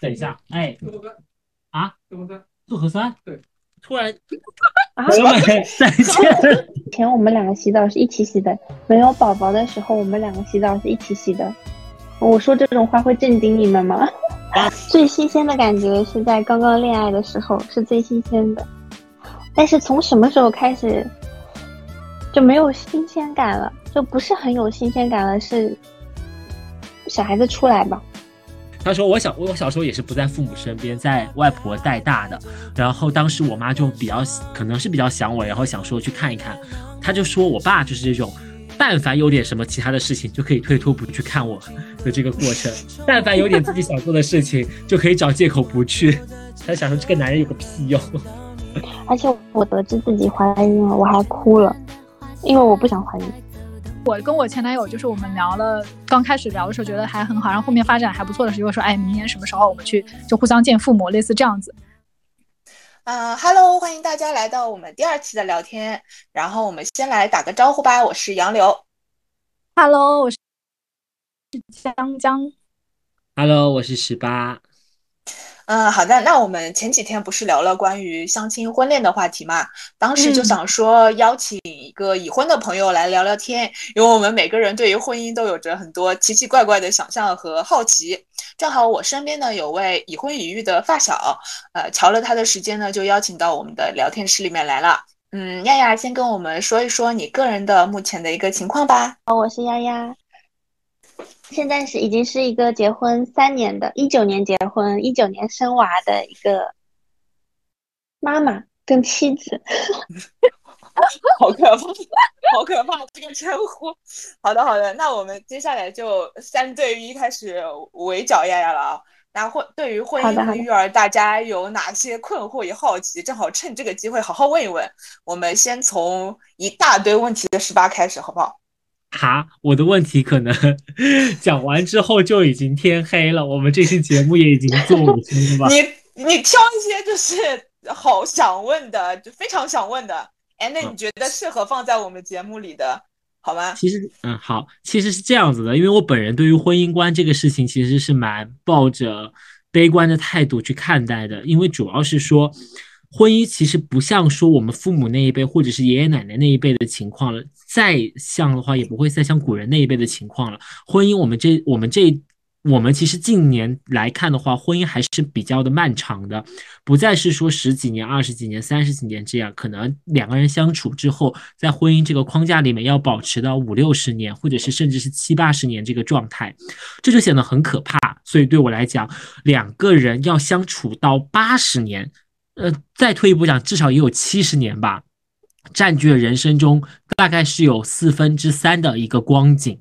等一下，哎，做核酸啊，做核酸，做核酸，对，突然，啊？再见。以前我们两个洗澡是一起洗的，没有宝宝的时候，我们两个洗澡是一起洗的。我说这种话会震惊你们吗？最新鲜的感觉是在刚刚恋爱的时候是最新鲜的，但是从什么时候开始就没有新鲜感了？就不是很有新鲜感了，是小孩子出来吧？他说我小我小时候也是不在父母身边，在外婆带大的。然后当时我妈就比较可能是比较想我，然后想说去看一看。他就说我爸就是这种，但凡有点什么其他的事情，就可以推脱不去看我的这个过程；但凡有点自己想做的事情，就可以找借口不去。他想说这个男人有个屁用。而且我得知自己怀孕了，我还哭了，因为我不想怀孕。我跟我前男友就是我们聊了，刚开始聊的时候觉得还很好，然后后面发展还不错的时候说，哎，明年什么时候我们去就互相见父母，类似这样子。嗯哈喽，欢迎大家来到我们第二期的聊天。然后我们先来打个招呼吧，我是杨柳。Hello，我是江江。Hello，我是十八。嗯，好的。那我们前几天不是聊了关于相亲婚恋的话题嘛？当时就想说邀请一个已婚的朋友来聊聊天，因为我们每个人对于婚姻都有着很多奇奇怪怪的想象和好奇。正好我身边呢有位已婚已育的发小，呃，瞧了他的时间呢，就邀请到我们的聊天室里面来了。嗯，亚亚先跟我们说一说你个人的目前的一个情况吧。我是丫丫。现在是已经是一个结婚三年的，一九年结婚，一九年生娃的一个妈妈跟妻子。好可怕，好可怕这个称呼。好的，好的，那我们接下来就三对一开始围剿丫丫了啊。那婚对于婚姻和育儿，大家有哪些困惑与好奇？正好趁这个机会好好问一问。我们先从一大堆问题的十八开始，好不好？哈，我的问题可能 讲完之后就已经天黑了，我们这期节目也已经做五分了吧？你你挑一些就是好想问的，就非常想问的，哎，那你觉得适合放在我们节目里的，好吗？其实，嗯，好，其实是这样子的，因为我本人对于婚姻观这个事情其实是蛮抱着悲观的态度去看待的，因为主要是说。婚姻其实不像说我们父母那一辈或者是爷爷奶奶那一辈的情况了，再像的话也不会再像古人那一辈的情况了。婚姻我们这我们这我们其实近年来看的话，婚姻还是比较的漫长的，不再是说十几年、二十几年、三十几年这样，可能两个人相处之后，在婚姻这个框架里面要保持到五六十年，或者是甚至是七八十年这个状态，这就显得很可怕。所以对我来讲，两个人要相处到八十年。呃，再退一步讲，至少也有七十年吧，占据了人生中大概是有四分之三的一个光景。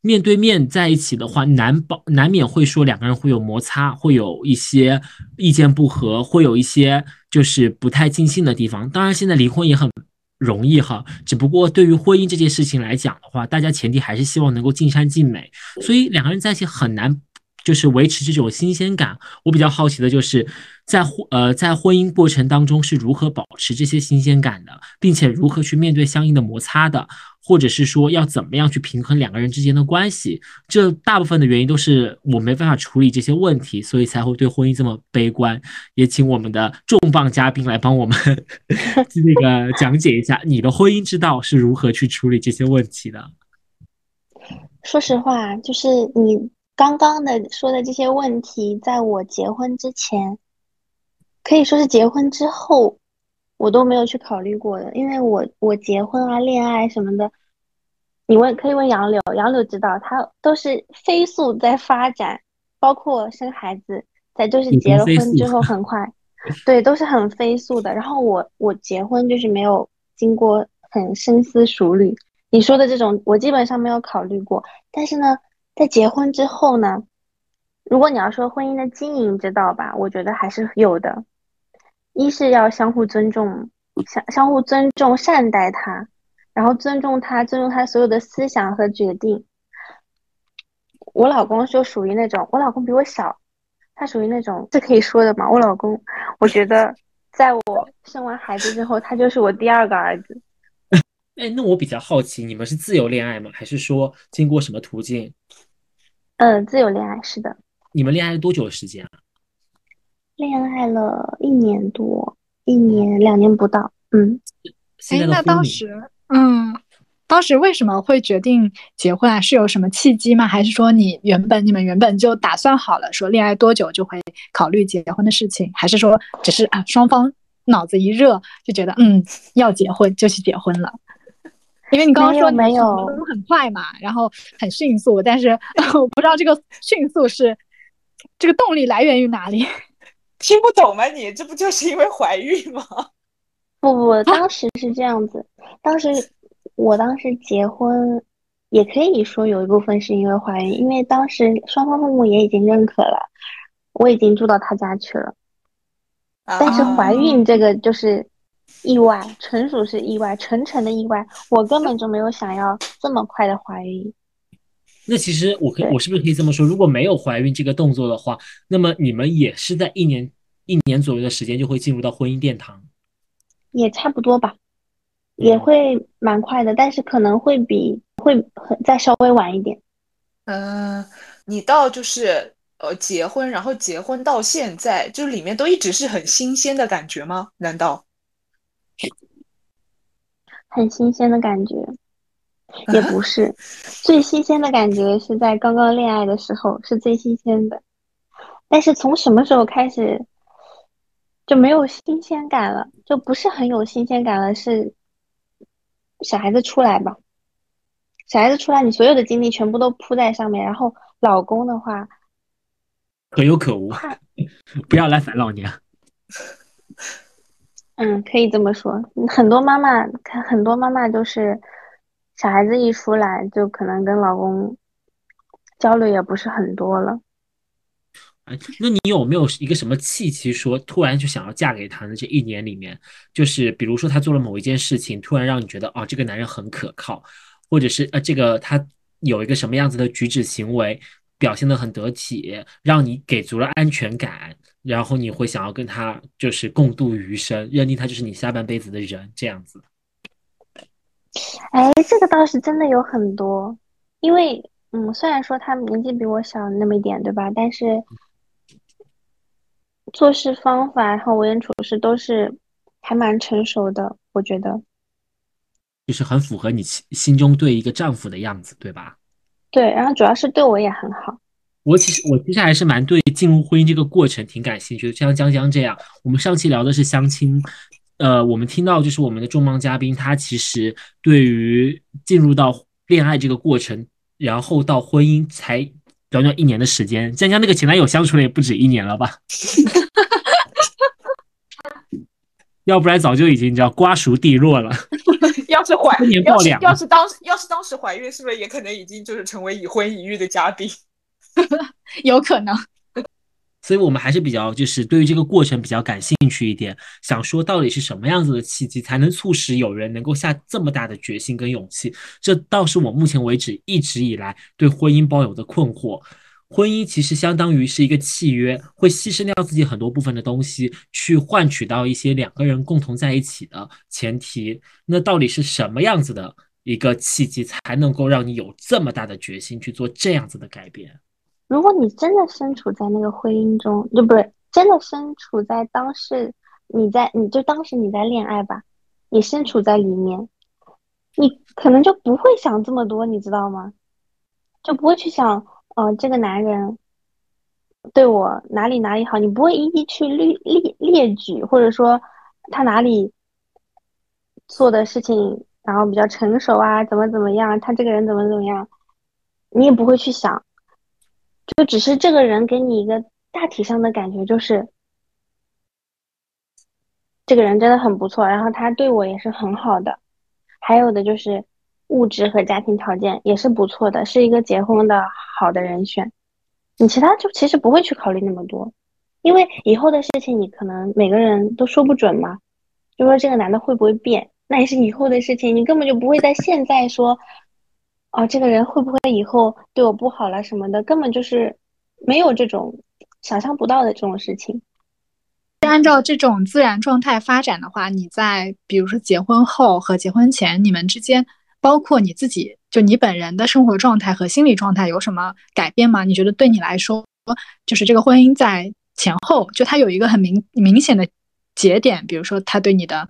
面对面在一起的话，难保难免会说两个人会有摩擦，会有一些意见不合，会有一些就是不太尽兴的地方。当然，现在离婚也很容易哈，只不过对于婚姻这件事情来讲的话，大家前提还是希望能够尽善尽美，所以两个人在一起很难。就是维持这种新鲜感，我比较好奇的就是在婚呃在婚姻过程当中是如何保持这些新鲜感的，并且如何去面对相应的摩擦的，或者是说要怎么样去平衡两个人之间的关系。这大部分的原因都是我没办法处理这些问题，所以才会对婚姻这么悲观。也请我们的重磅嘉宾来帮我们 那个讲解一下你的婚姻之道是如何去处理这些问题的。说实话，就是你。刚刚的说的这些问题，在我结婚之前，可以说是结婚之后，我都没有去考虑过的。因为我我结婚啊、恋爱什么的，你问可以问杨柳，杨柳知道，他都是飞速在发展，包括生孩子，在就是结了婚之后很快，对，都是很飞速的。然后我我结婚就是没有经过很深思熟虑，你说的这种我基本上没有考虑过，但是呢。在结婚之后呢，如果你要说婚姻的经营之道吧，我觉得还是有的。一是要相互尊重，相相互尊重，善待他，然后尊重他，尊重他所有的思想和决定。我老公就属于那种，我老公比我小，他属于那种，这可以说的嘛？我老公，我觉得在我生完孩子之后，他就是我第二个儿子。哎，那我比较好奇，你们是自由恋爱吗？还是说经过什么途径？嗯，自由恋爱是的。你们恋爱了多久的时间啊？恋爱了一年多，一年两年不到，嗯。哎，那当时，嗯，当时为什么会决定结婚啊？是有什么契机吗？还是说你原本你们原本就打算好了，说恋爱多久就会考虑结婚的事情？还是说只是啊双方脑子一热就觉得嗯要结婚就去结婚了？因为你刚刚说你没有没有什么都很快嘛，然后很迅速，但是 我不知道这个迅速是这个动力来源于哪里。听不懂吗你？这不就是因为怀孕吗？不不，当时是这样子，当时我当时结婚，也可以说有一部分是因为怀孕，因为当时双方父母也已经认可了，我已经住到他家去了。但是怀孕这个就是意外，纯属是意外，纯纯的意外，我根本就没有想要这么快的怀孕。那其实我可以，我是不是可以这么说？如果没有怀孕这个动作的话，那么你们也是在一年一年左右的时间就会进入到婚姻殿堂。也差不多吧，也会蛮快的，但是可能会比会很再稍微晚一点。嗯，你到就是呃结婚，然后结婚到现在，就里面都一直是很新鲜的感觉吗？难道？很新鲜的感觉，也不是，最新鲜的感觉是在刚刚恋爱的时候是最新鲜的，但是从什么时候开始就没有新鲜感了，就不是很有新鲜感了，是小孩子出来吧，小孩子出来，你所有的精力全部都扑在上面，然后老公的话，可有可无，不要来烦老娘。嗯，可以这么说。很多妈妈看，很多妈妈都是小孩子一出来，就可能跟老公交流也不是很多了。哎，那你有没有一个什么契机，说突然就想要嫁给他的这一年里面，就是比如说他做了某一件事情，突然让你觉得哦，这个男人很可靠，或者是呃，这个他有一个什么样子的举止行为，表现得很得体，让你给足了安全感，然后你会想要跟他就是共度余生，认定他就是你下半辈子的人，这样子。哎，这个倒是真的有很多，因为嗯，虽然说他年纪比我小那么一点，对吧？但是做事方法，然后为人处事都是还蛮成熟的，我觉得。就是很符合你心心中对一个丈夫的样子，对吧？对，然后主要是对我也很好。我其实我其实还是蛮对进入婚姻这个过程挺感兴趣的，就像江江这样，我们上期聊的是相亲，呃，我们听到就是我们的重磅嘉宾，他其实对于进入到恋爱这个过程，然后到婚姻才短短一年的时间，江江那个前男友相处了也不止一年了吧？要不然早就已经叫瓜熟蒂落了。要是怀要是要是当时要是当时怀孕，是不是也可能已经就是成为已婚已育的嘉宾？有可能。所以我们还是比较就是对于这个过程比较感兴趣一点，想说到底是什么样子的契机才能促使有人能够下这么大的决心跟勇气？这倒是我目前为止一直以来对婚姻抱有的困惑。婚姻其实相当于是一个契约，会牺牲掉自己很多部分的东西，去换取到一些两个人共同在一起的前提。那到底是什么样子的一个契机，才能够让你有这么大的决心去做这样子的改变？如果你真的身处在那个婚姻中，就不是真的身处在当时，你在你就当时你在恋爱吧，你身处在里面，你可能就不会想这么多，你知道吗？就不会去想，呃，这个男人对我哪里哪里好，你不会一一去列列列举，或者说他哪里做的事情，然后比较成熟啊，怎么怎么样，他这个人怎么怎么样，你也不会去想。就只是这个人给你一个大体上的感觉，就是这个人真的很不错，然后他对我也是很好的，还有的就是物质和家庭条件也是不错的，是一个结婚的好的人选。你其他就其实不会去考虑那么多，因为以后的事情你可能每个人都说不准嘛。就说这个男的会不会变，那也是以后的事情，你根本就不会在现在说。哦，这个人会不会以后对我不好了什么的，根本就是没有这种想象不到的这种事情。按照这种自然状态发展的话，你在比如说结婚后和结婚前，你们之间，包括你自己，就你本人的生活状态和心理状态有什么改变吗？你觉得对你来说就是这个婚姻在前后，就它有一个很明明显的节点，比如说他对你的，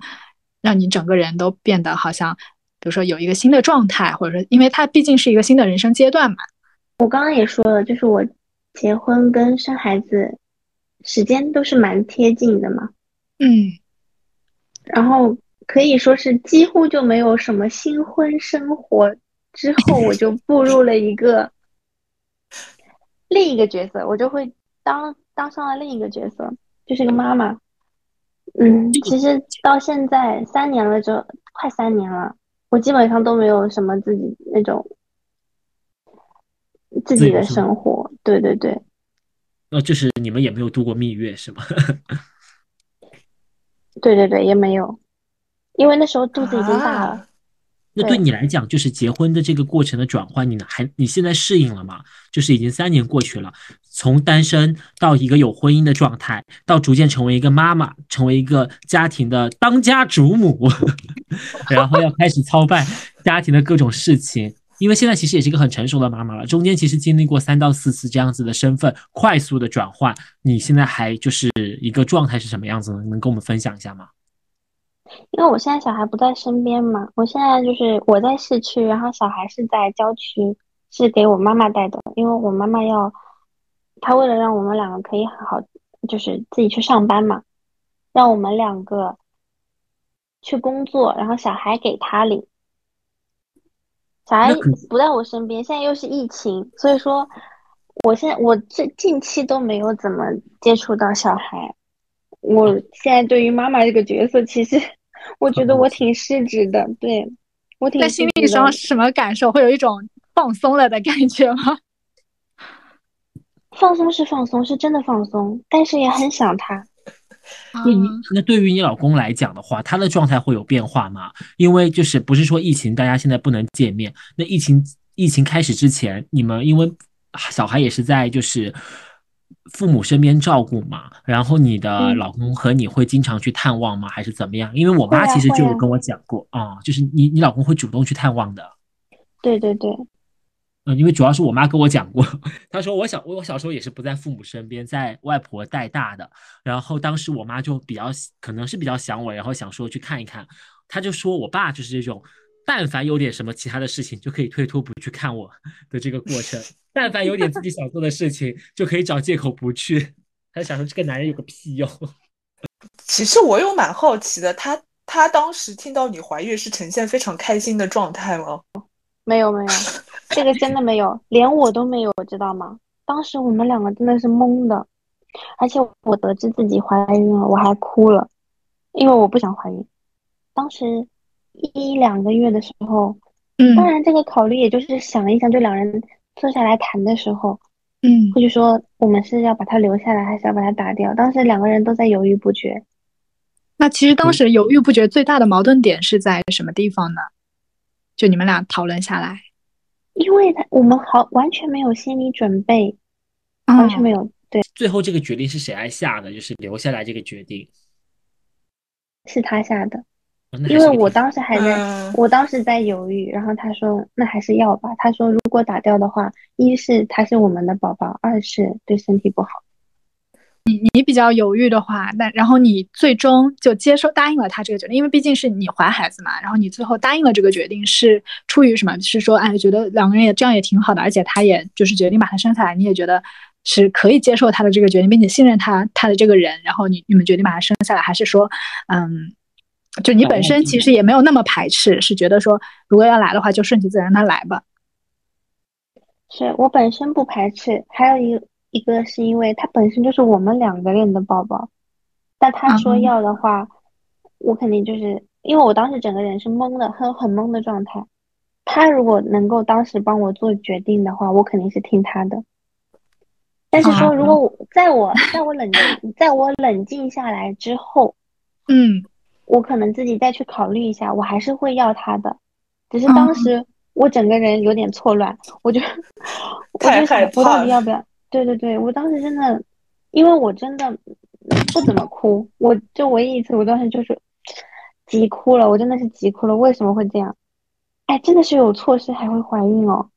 让你整个人都变得好像，比如说有一个新的状态，或者说，因为它毕竟是一个新的人生阶段嘛。我刚刚也说了，就是我结婚跟生孩子时间都是蛮贴近的嘛，嗯，然后可以说是几乎就没有什么新婚生活。之后我就步入了一个另一个角色，我就会当当上了另一个角色，就是个妈妈。嗯，其实到现在三年了，就快三年了，我基本上都没有什么自己那种自己的生活。对对对。那就是你们也没有度过蜜月是吗？对对对，也没有，因为那时候肚子已经大了。那对你来讲，就是结婚的这个过程的转换，你还你现在适应了吗？就是已经三年过去了，从单身到一个有婚姻的状态，到逐渐成为一个妈妈，成为一个家庭的当家主母，然后要开始操办家庭的各种事情。因为现在其实也是一个很成熟的妈妈了，中间其实经历过三到四次这样子的身份快速的转换，你现在还就是一个状态是什么样子呢？能跟我们分享一下吗？因为我现在小孩不在身边嘛，我现在就是我在市区，然后小孩是在郊区，是给我妈妈带的。因为我妈妈要，她为了让我们两个可以好好，就是自己去上班嘛，让我们两个去工作，然后小孩给他领。小孩不在我身边，现在又是疫情，所以说，我现在我最近期都没有怎么接触到小孩。我现在对于妈妈这个角色，其实 我觉得我挺失职的。对我挺在心理上是什么感受？会有一种放松了的感觉吗？放松是放松，是真的放松，但是也很想他。那你那对于你老公来讲的话，他的状态会有变化吗？因为就是不是说疫情大家现在不能见面，那疫情疫情开始之前，你们因为小孩也是在就是。父母身边照顾嘛，然后你的老公和你会经常去探望吗？还是怎么样？因为我妈其实就有跟我讲过啊，就是你你老公会主动去探望的。对对对，嗯，因为主要是我妈跟我讲过，她说我小我我小时候也是不在父母身边，在外婆带大的，然后当时我妈就比较可能是比较想我，然后想说去看一看，她就说我爸就是这种。但凡有点什么其他的事情，就可以推脱不去看我的这个过程；但凡有点自己想做的事情，就可以找借口不去。她想说这个男人有个屁用。其实我有蛮好奇的，他他当时听到你怀孕是呈现非常开心的状态吗？没有没有，这个真的没有，连我都没有，知道吗？当时我们两个真的是懵的，而且我得知自己怀孕了，我还哭了，因为我不想怀孕。当时。一两个月的时候，嗯，当然这个考虑也就是想一想，就两人坐下来谈的时候，嗯，或者说我们是要把它留下来，还是要把它打掉？当时两个人都在犹豫不决。那其实当时犹豫不决最大的矛盾点是在什么地方呢？就你们俩讨论下来，因为他我们好完全没有心理准备，完全没有。对，最后这个决定是谁来下的？就是留下来这个决定，是他下的。因为我当时还在，我当时在犹豫，然后他说那还是要吧。他说如果打掉的话，一是他是我们的宝宝，二是对身体不好。你你比较犹豫的话，那然后你最终就接受答应了他这个决定，因为毕竟是你怀孩子嘛。然后你最后答应了这个决定是出于什么？是说哎觉得两个人也这样也挺好的，而且他也就是决定把他生下来，你也觉得是可以接受他的这个决定，并且信任他他的这个人。然后你你们决定把他生下来，还是说嗯？就你本身其实也没有那么排斥，是觉得说如果要来的话，就顺其自然让他来吧。是我本身不排斥，还有一一个是因为他本身就是我们两个人的宝宝，但他说要的话，我肯定就是因为我当时整个人是懵的，很很懵的状态。他如果能够当时帮我做决定的话，我肯定是听他的。但是说如果我在我在我冷静在我冷静下来之后，嗯。我可能自己再去考虑一下，我还是会要他的，只是当时我整个人有点错乱，我就 我就想我到底要不要？对对对，我当时真的，因为我真的不怎么哭，我就唯一一次，我当时就是急哭了，我真的是急哭了。为什么会这样？哎，真的是有措施还会怀孕哦，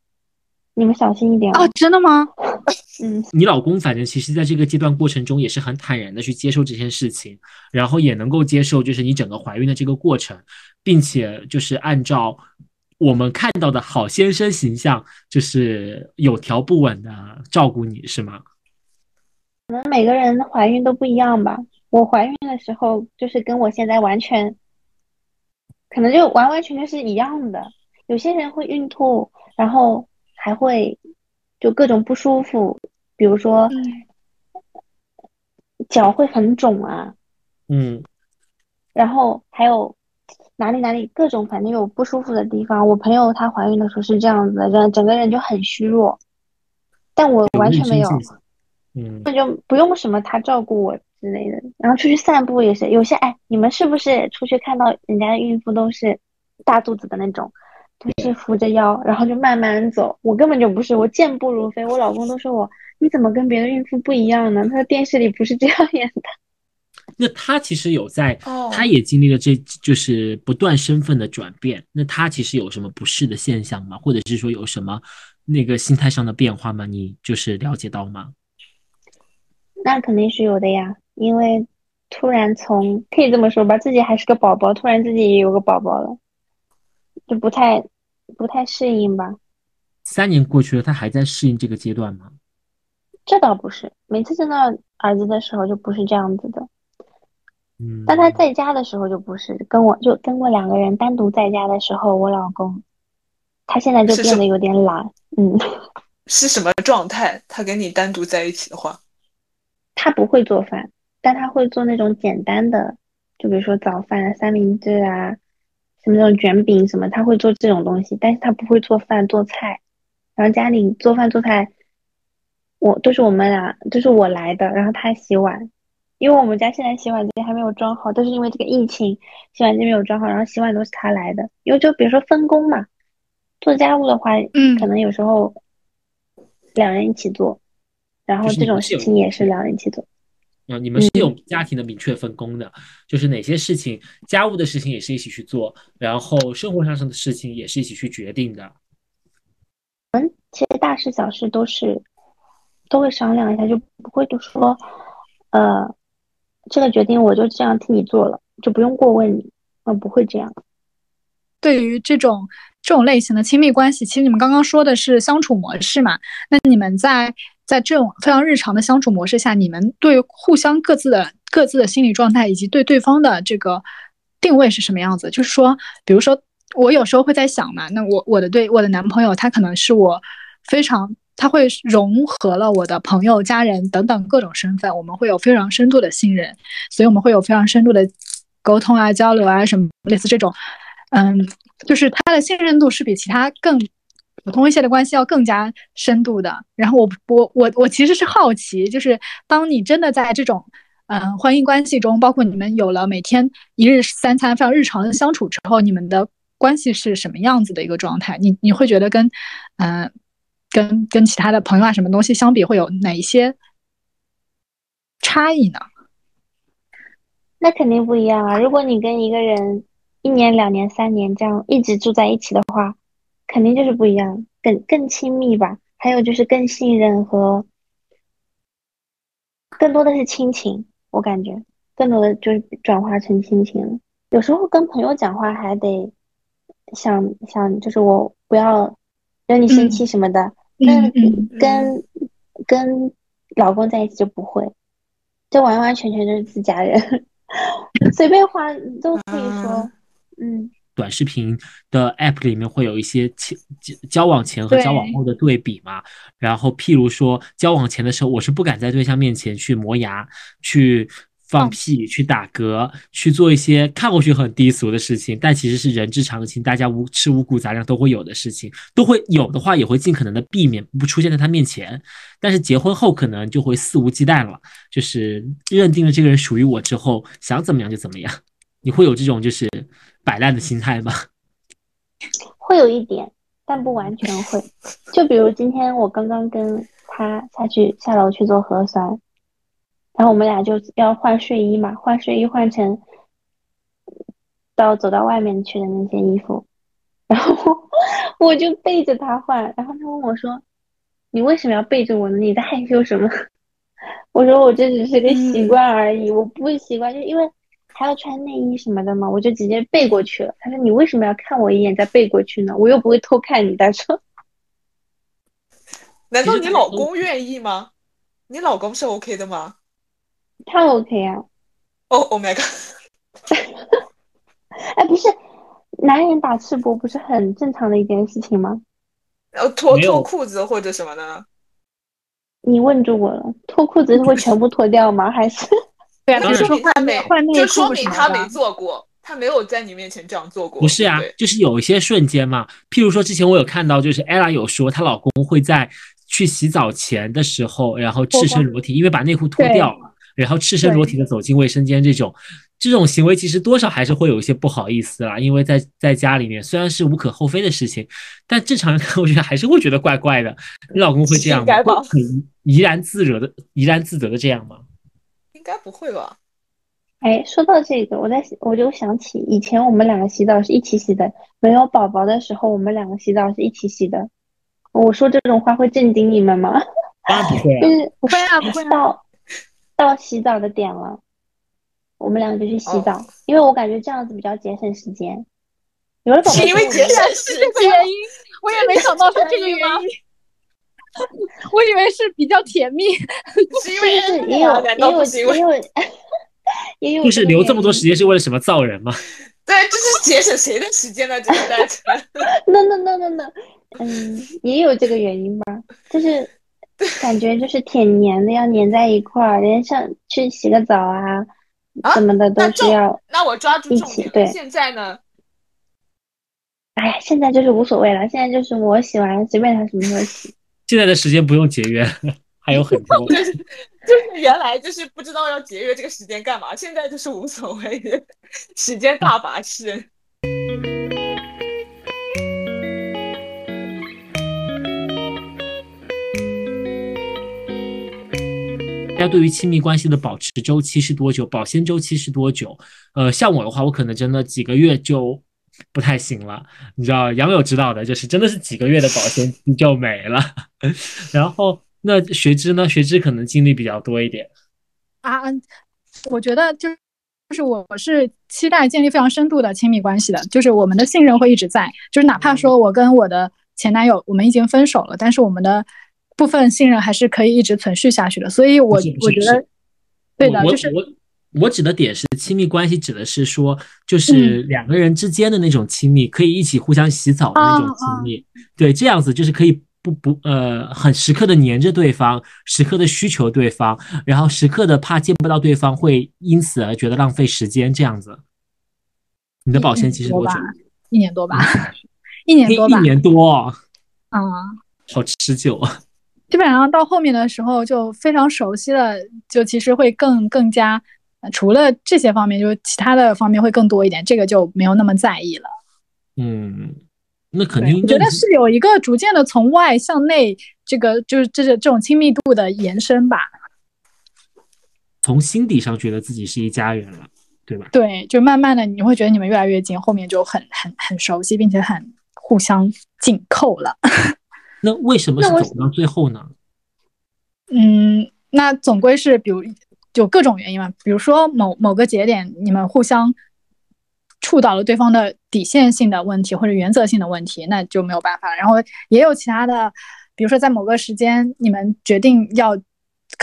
你们小心一点哦。真的吗？嗯，你老公反正其实在这个阶段过程中也是很坦然的去接受这件事情，然后也能够接受就是你整个怀孕的这个过程，并且就是按照我们看到的好先生形象，就是有条不紊的照顾你，是吗？可能每个人怀孕都不一样吧。我怀孕的时候就是跟我现在完全，可能就完完全全是一样的。有些人会孕吐，然后还会就各种不舒服，比如说脚会很肿啊，嗯，然后还有哪里哪里各种反正有不舒服的地方。我朋友她怀孕的时候是这样子的，人整个人就很虚弱，但我完全没有，嗯，那就不用什么她照顾我之类的。然后出去散步也是，有些哎，你们是不是出去看到人家的孕妇都是大肚子的那种？都是扶着腰，然后就慢慢走。我根本就不是，我健步如飞。我老公都说我，你怎么跟别的孕妇不一样呢？他说电视里不是这样演的。那他其实有在，他也经历了这就是不断身份的转变。那他其实有什么不适的现象吗？或者是说有什么那个心态上的变化吗？你就是了解到吗？那肯定是有的呀，因为突然从可以这么说吧，自己还是个宝宝，突然自己也有个宝宝了。就不太不太适应吧。三年过去了，他还在适应这个阶段吗？这倒不是，每次见到儿子的时候就不是这样子的。嗯，但他在家的时候就不是，跟我就跟我两个人单独在家的时候，我老公他现在就变得有点懒。嗯，是什么状态？他跟你单独在一起的话，他不会做饭，但他会做那种简单的，就比如说早饭、三明治啊。什么那种卷饼什么，他会做这种东西，但是他不会做饭做菜。然后家里做饭做菜，我都是我们俩，都是我来的。然后他洗碗，因为我们家现在洗碗机还没有装好，都是因为这个疫情，洗碗机没有装好，然后洗碗都是他来的。因为就比如说分工嘛，做家务的话，嗯，可能有时候两人一起做，然后这种事情也是两人一起做。啊，你们是有家庭的明确分工的，就是哪些事情，家务的事情也是一起去做，然后生活上上的事情也是一起去决定的。嗯，其实大事小事都是都会商量一下，就不会就说，呃，这个决定我就这样替你做了，就不用过问你，嗯，不会这样。对于这种这种类型的亲密关系，其实你们刚刚说的是相处模式嘛？那你们在。在这种非常日常的相处模式下，你们对互相各自的各自的心理状态以及对对方的这个定位是什么样子？就是说，比如说，我有时候会在想嘛，那我我的对我的男朋友，他可能是我非常，他会融合了我的朋友、家人等等各种身份，我们会有非常深度的信任，所以我们会有非常深度的沟通啊、交流啊什么类似这种，嗯，就是他的信任度是比其他更。普通一些的关系要更加深度的。然后我我我我其实是好奇，就是当你真的在这种嗯婚姻关系中，包括你们有了每天一日三餐非常日常的相处之后，你们的关系是什么样子的一个状态？你你会觉得跟嗯跟跟其他的朋友啊什么东西相比，会有哪一些差异呢？那肯定不一样啊！如果你跟一个人一年、两年、三年这样一直住在一起的话。肯定就是不一样，更更亲密吧。还有就是更信任和更多的是亲情，我感觉更多的就是转化成亲情了。有时候跟朋友讲话还得想想，就是我不要惹你生气什么的。跟跟跟老公在一起就不会，就完完全全就是自家人，随便花都可以说，嗯。短视频的 app 里面会有一些前交往前和交往后的对比嘛？然后譬如说交往前的时候，我是不敢在对象面前去磨牙、去放屁、去打嗝、去做一些看过去很低俗的事情，但其实是人之常情，大家无吃五谷杂粮都会有的事情，都会有的话也会尽可能的避免不出现在他面前。但是结婚后可能就会肆无忌惮了，就是认定了这个人属于我之后，想怎么样就怎么样。你会有这种就是摆烂的心态吗？会有一点，但不完全会。就比如今天我刚刚跟他下去下楼去做核酸，然后我们俩就要换睡衣嘛，换睡衣换成到走到外面去的那件衣服，然后我就背着他换，然后他问我说：“你为什么要背着我呢？你在害羞什么？我说我这只是个习惯而已，我不习惯，就因为还要穿内衣什么的嘛，我就直接背过去了。他说你为什么要看我一眼再背过去呢？我又不会偷看你。他说，难道你老公愿意吗？你老公是 OK 的吗？他 OK 啊。哦，Oh my god！哎，不是，男人打赤膊不是很正常的一件事情吗？要脱脱裤子或者什么呢？你问住我了，脱裤子是会全部脱掉吗？还是？对啊，就说明他没，就说明他没做过，他没有在你面前这样做过。不是啊，就是有一些瞬间嘛，譬如说之前我有看到，就是 ella 有说她老公会在去洗澡前的时候，然后赤身裸体，因为把内裤脱掉了，然后赤身裸体的走进卫生间这种。这种行为其实多少还是会有一些不好意思啦，因为在在家里面虽然是无可厚非的事情，但正常人看我觉得还是会觉得怪怪的。你老公会这样吗？很怡然自得的怡然自得的这样吗？应该不会吧？哎，说到这个，我在我就想起以前我们两个洗澡是一起洗的，没有宝宝的时候我们两个洗澡是一起洗的。我说这种话会震惊你们吗？当然不会，就是不会啊，不会到到洗澡的点了。我们两个就去洗澡，因为我感觉这样子比较节省时间。有了宝宝，是因为节省时间原因，我也没想到是这个原因。我以为是比较甜蜜，是因为是也有也有也有也有，就是留这么多时间是为了什么造人吗？对，这是节省谁的时间呢？这是单纯。No no no no no，嗯，也有这个原因吧，就是 感觉就是挺黏的，要黏在一块儿，连上去洗个澡啊。什么的都是要，那我抓住一起对。现在呢？哎呀，现在就是无所谓了。现在就是我洗完随便他什么时候洗。现在的时间不用节约，还有很多。就是就是原来就是不知道要节约这个时间干嘛，现在就是无所谓，时间大把式。大家对于亲密关系的保持周期是多久？保鲜周期是多久？呃，像我的话，我可能真的几个月就不太行了。你知道，杨柳知道的，就是真的是几个月的保鲜期就没了。然后，那学知呢？学知可能经历比较多一点啊。我觉得就就是我我是期待建立非常深度的亲密关系的，就是我们的信任会一直在，就是哪怕说我跟我的前男友我们已经分手了，但是我们的。部分信任还是可以一直存续下去的，所以我我觉得，对的，就是我我指的点是亲密关系，指的是说，就是两个人之间的那种亲密，可以一起互相洗澡的那种亲密，对，这样子就是可以不不呃很时刻的黏着对方，时刻的需求对方，然后时刻的怕见不到对方会因此而觉得浪费时间，这样子。你的保鲜期是多久？一年多吧，一年多吧，一年多啊，好持久啊。基本上到后面的时候就非常熟悉了，就其实会更更加，除了这些方面，就是其他的方面会更多一点，这个就没有那么在意了。嗯，那肯定。我觉得是有一个逐渐的从外向内，这个就是这这这种亲密度的延伸吧。从心底上觉得自己是一家人了，对吧？对，就慢慢的你会觉得你们越来越近，后面就很很很熟悉，并且很互相紧扣了。那为什么是走到最后呢？嗯，那总归是比如有各种原因嘛，比如说某某个节点你们互相触到了对方的底线性的问题或者原则性的问题，那就没有办法。然后也有其他的，比如说在某个时间你们决定要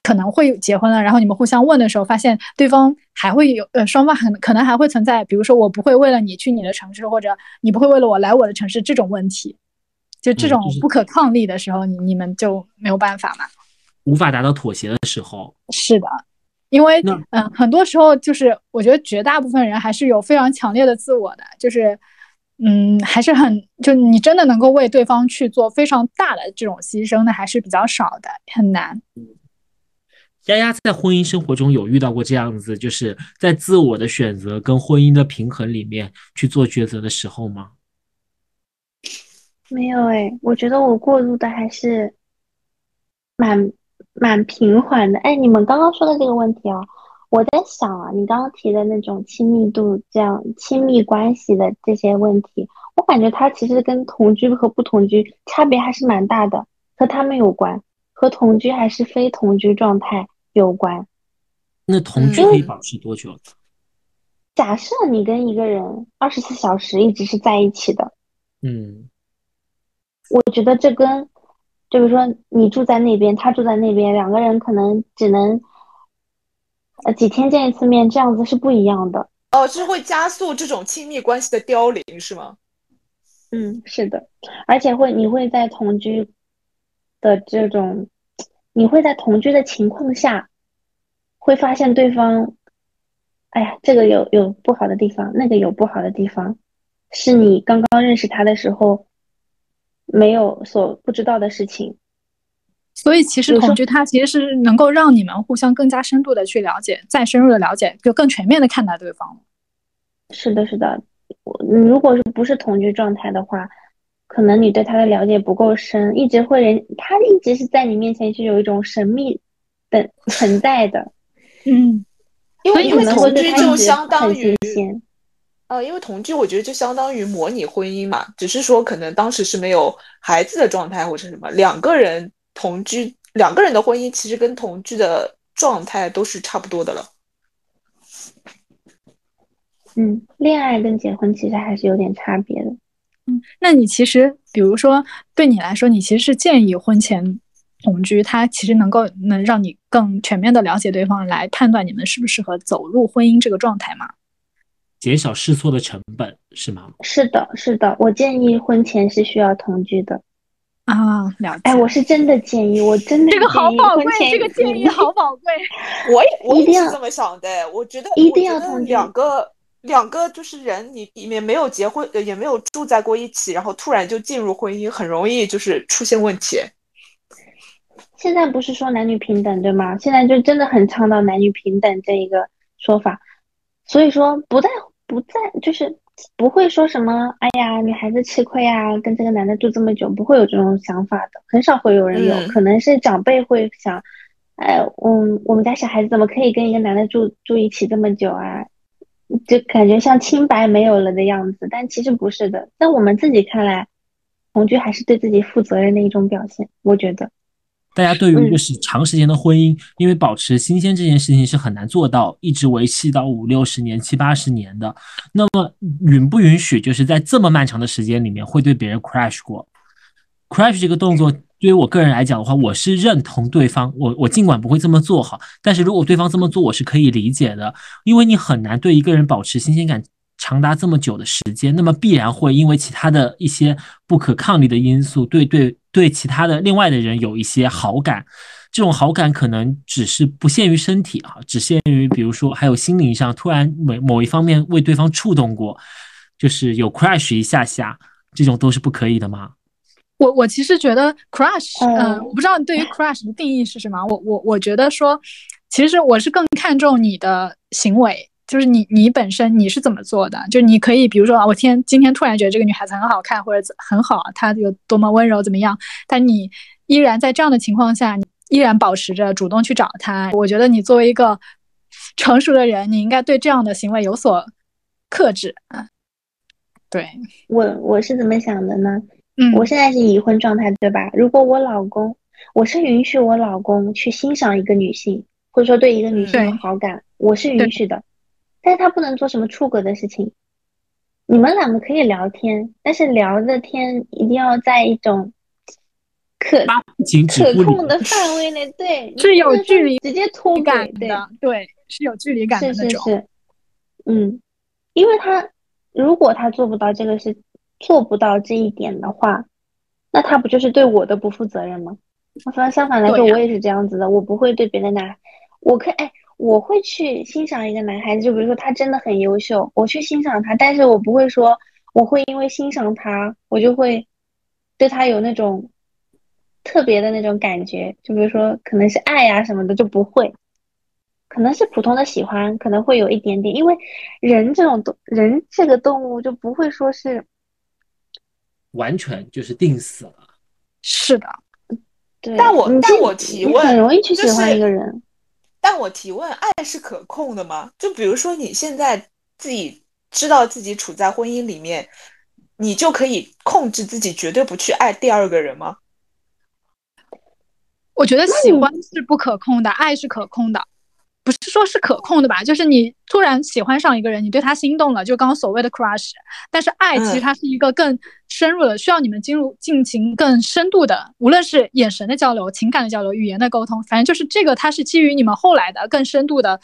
可能会结婚了，然后你们互相问的时候，发现对方还会有呃双方很可能还会存在，比如说我不会为了你去你的城市，或者你不会为了我来我的城市这种问题。就这种不可抗力的时候，你你们就没有办法嘛？无法达到妥协的时候，是的，因为嗯，很多时候就是我觉得绝大部分人还是有非常强烈的自我的，就是嗯，还是很就你真的能够为对方去做非常大的这种牺牲的，还是比较少的，很难。丫丫在婚姻生活中有遇到过这样子，就是在自我的选择跟婚姻的平衡里面去做抉择的时候吗？没有哎，我觉得我过渡的还是蛮蛮平缓的。哎，你们刚刚说的这个问题啊，我在想啊，你刚刚提的那种亲密度、这样亲密关系的这些问题，我感觉它其实跟同居和不同居差别还是蛮大的。和他们有关，和同居还是非同居状态有关。那同居可以保持多久？假设你跟一个人二十四小时一直是在一起的，嗯，我觉得这跟，就比如说你住在那边，他住在那边，两个人可能只能，呃，几天见一次面，这样子是不一样的。哦，是会加速这种亲密关系的凋零，是吗？嗯，是的，而且会你会在同居的这种，你会在同居的情况下，会发现对方，哎呀，这个有有不好的地方，那个有不好的地方，是你刚刚认识他的时候没有所不知道的事情。所以其实同居它其实是能够让你们互相更加深度的去了解，再深入的了解，就更全面的看待对方。是的，是的。如果是不是同居状态的话，可能你对他的了解不够深，一直会人他一直是在你面前是有一种神秘的存在的，嗯，因为因为同居就相当于，呃，因为同居我觉得就相当于模拟婚姻嘛，只是说可能当时是没有孩子的状态或者什么，两个人同居，两个人的婚姻其实跟同居的状态都是差不多的了。嗯，恋爱跟结婚其实还是有点差别的。嗯，那你其实，比如说，对你来说，你其实是建议婚前同居，它其实能够能让你更全面的了解对方，来判断你们适不适合走入婚姻这个状态吗？减少试错的成本是吗？是的，是的，我建议婚前是需要同居的。啊，了解。哎，我是真的建议，我真的这个好宝贵，这个建议好宝贵。我也 我也是这么想的，我觉得一定要同居两个。两个就是人，你里面没有结婚，也没有住在过一起，然后突然就进入婚姻，很容易就是出现问题。现在不是说男女平等对吗？现在就真的很倡导男女平等这一个说法，所以说不在不在就是不会说什么，哎呀，女孩子吃亏啊，跟这个男的住这么久，不会有这种想法的，很少会有人有，可能是长辈会想，哎，嗯，我们家小孩子怎么可以跟一个男的住住一起这么久啊？就感觉像清白没有了的样子，但其实不是的。在我们自己看来，同居还是对自己负责任的一种表现。我觉得，大家对于就是长时间的婚姻，因为保持新鲜这件事情是很难做到，一直维系到五六十年、七八十年的。那么允不允许就是在这么漫长的时间里面会对别人 crash 过？crash 这个动作。对于我个人来讲的话，我是认同对方。我我尽管不会这么做哈，但是如果对方这么做，我是可以理解的。因为你很难对一个人保持新鲜感长达这么久的时间，那么必然会因为其他的一些不可抗力的因素，对对对其他的另外的人有一些好感。这种好感可能只是不限于身体啊，只限于比如说还有心灵上突然某某一方面为对方触动过，就是有 crush 一下下，这种都是不可以的吗？我我其实觉得 crush，嗯，我不知道你对于 crush 的定义是什么。我我我觉得说，其实我是更看重你的行为，就是你你本身你是怎么做的。就是你可以比如说啊，我天今天突然觉得这个女孩子很好看或者很好，她有多么温柔怎么样？但你依然在这样的情况下，你依然保持着主动去找她。我觉得你作为一个成熟的人，你应该对这样的行为有所克制啊。对我我是怎么想的呢？嗯，我现在是已婚状态，对吧？如果我老公，我是允许我老公去欣赏一个女性，或者说对一个女性有好感，我是允许的，但是他不能做什么出格的事情。你们两个可以聊天，但是聊的天一定要在一种可可控的范围内，对，是有距离，直接脱感的，对，是有距离感的那种。是是是，嗯，因为他如果他做不到这个事。做不到这一点的话，那他不就是对我的不负责任吗？那相反来说，我也是这样子的，我不会对别的男，我可哎，我会去欣赏一个男孩子，就比如说他真的很优秀，我去欣赏他，但是我不会说我会因为欣赏他，我就会对他有那种特别的那种感觉，就比如说可能是爱呀什么的，就不会，可能是普通的喜欢，可能会有一点点，因为人这种动人这个动物就不会说是。完全就是定死了，是的，对。但我但我提问，很容易去喜欢一个人。但我提问，爱是可控的吗？就比如说你现在自己知道自己处在婚姻里面，你就可以控制自己绝对不去爱第二个人吗？我觉得喜欢是不可控的，爱是可控的。不是说是可控的吧？就是你突然喜欢上一个人，你对他心动了，就刚刚所谓的 crush。但是爱其实它是一个更深入的，需要你们进入进行更深度的，无论是眼神的交流、情感的交流、语言的沟通，反正就是这个，它是基于你们后来的更深度的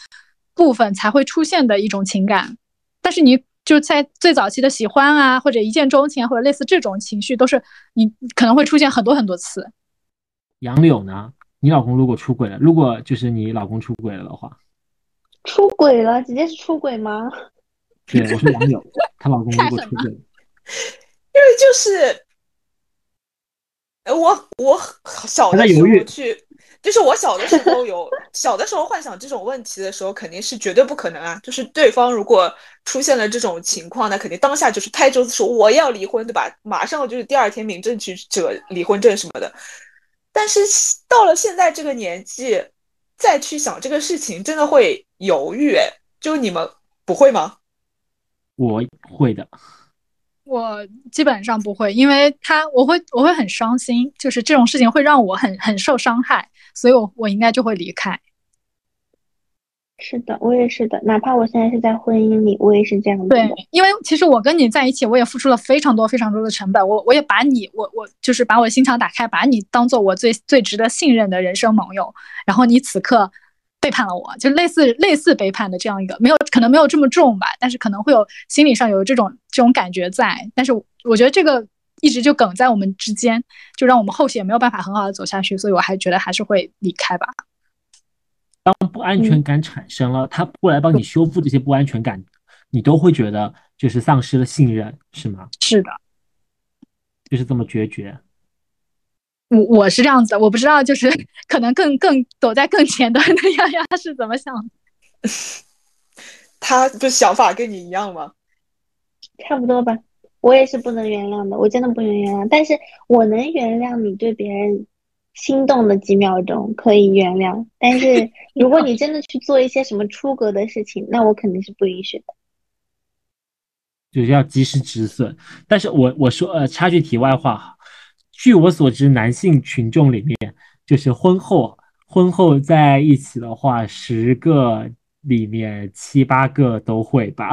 部分才会出现的一种情感。但是你就在最早期的喜欢啊，或者一见钟情，或者类似这种情绪，都是你可能会出现很多很多次。杨柳呢？你老公如果出轨了，如果就是你老公出轨了的话，出轨了，直接是出轨吗？对，我是网友，她老公 如果出轨，因为就是我我小的时候去，就是我小的时候有 小的时候幻想这种问题的时候，肯定是绝对不可能啊！就是对方如果出现了这种情况，那肯定当下就是拍桌子说我要离婚，对吧？马上就是第二天民政局扯离婚证什么的。但是到了现在这个年纪，再去想这个事情，真的会犹豫。哎，就你们不会吗？我会的。我基本上不会，因为他我会我会很伤心，就是这种事情会让我很很受伤害，所以我我应该就会离开。是的，我也是的，哪怕我现在是在婚姻里，我也是这样的。对，因为其实我跟你在一起，我也付出了非常多非常多的成本，我我也把你，我我就是把我心肠打开，把你当做我最最值得信任的人生盟友，然后你此刻背叛了我，就类似类似背叛的这样一个，没有可能没有这么重吧，但是可能会有心理上有这种这种感觉在，但是我觉得这个一直就梗在我们之间，就让我们后续也没有办法很好的走下去，所以我还觉得还是会离开吧。当不安全感产生了，他过来帮你修复这些不安全感，你都会觉得就是丧失了信任，是吗？是的，就是这么决绝。我我是这样子的，我不知道，就是可能更更走在更前端的丫丫是怎么想的。他的想法跟你一样吗？差不多吧，我也是不能原谅的，我真的不能原谅，但是我能原谅你对别人。心动的几秒钟可以原谅，但是 如果你真的去做一些什么出格的事情，那我肯定是不允许的，就是要及时止损。但是我我说呃，插句题外话，据我所知，男性群众里面，就是婚后婚后在一起的话，十个里面七八个都会吧？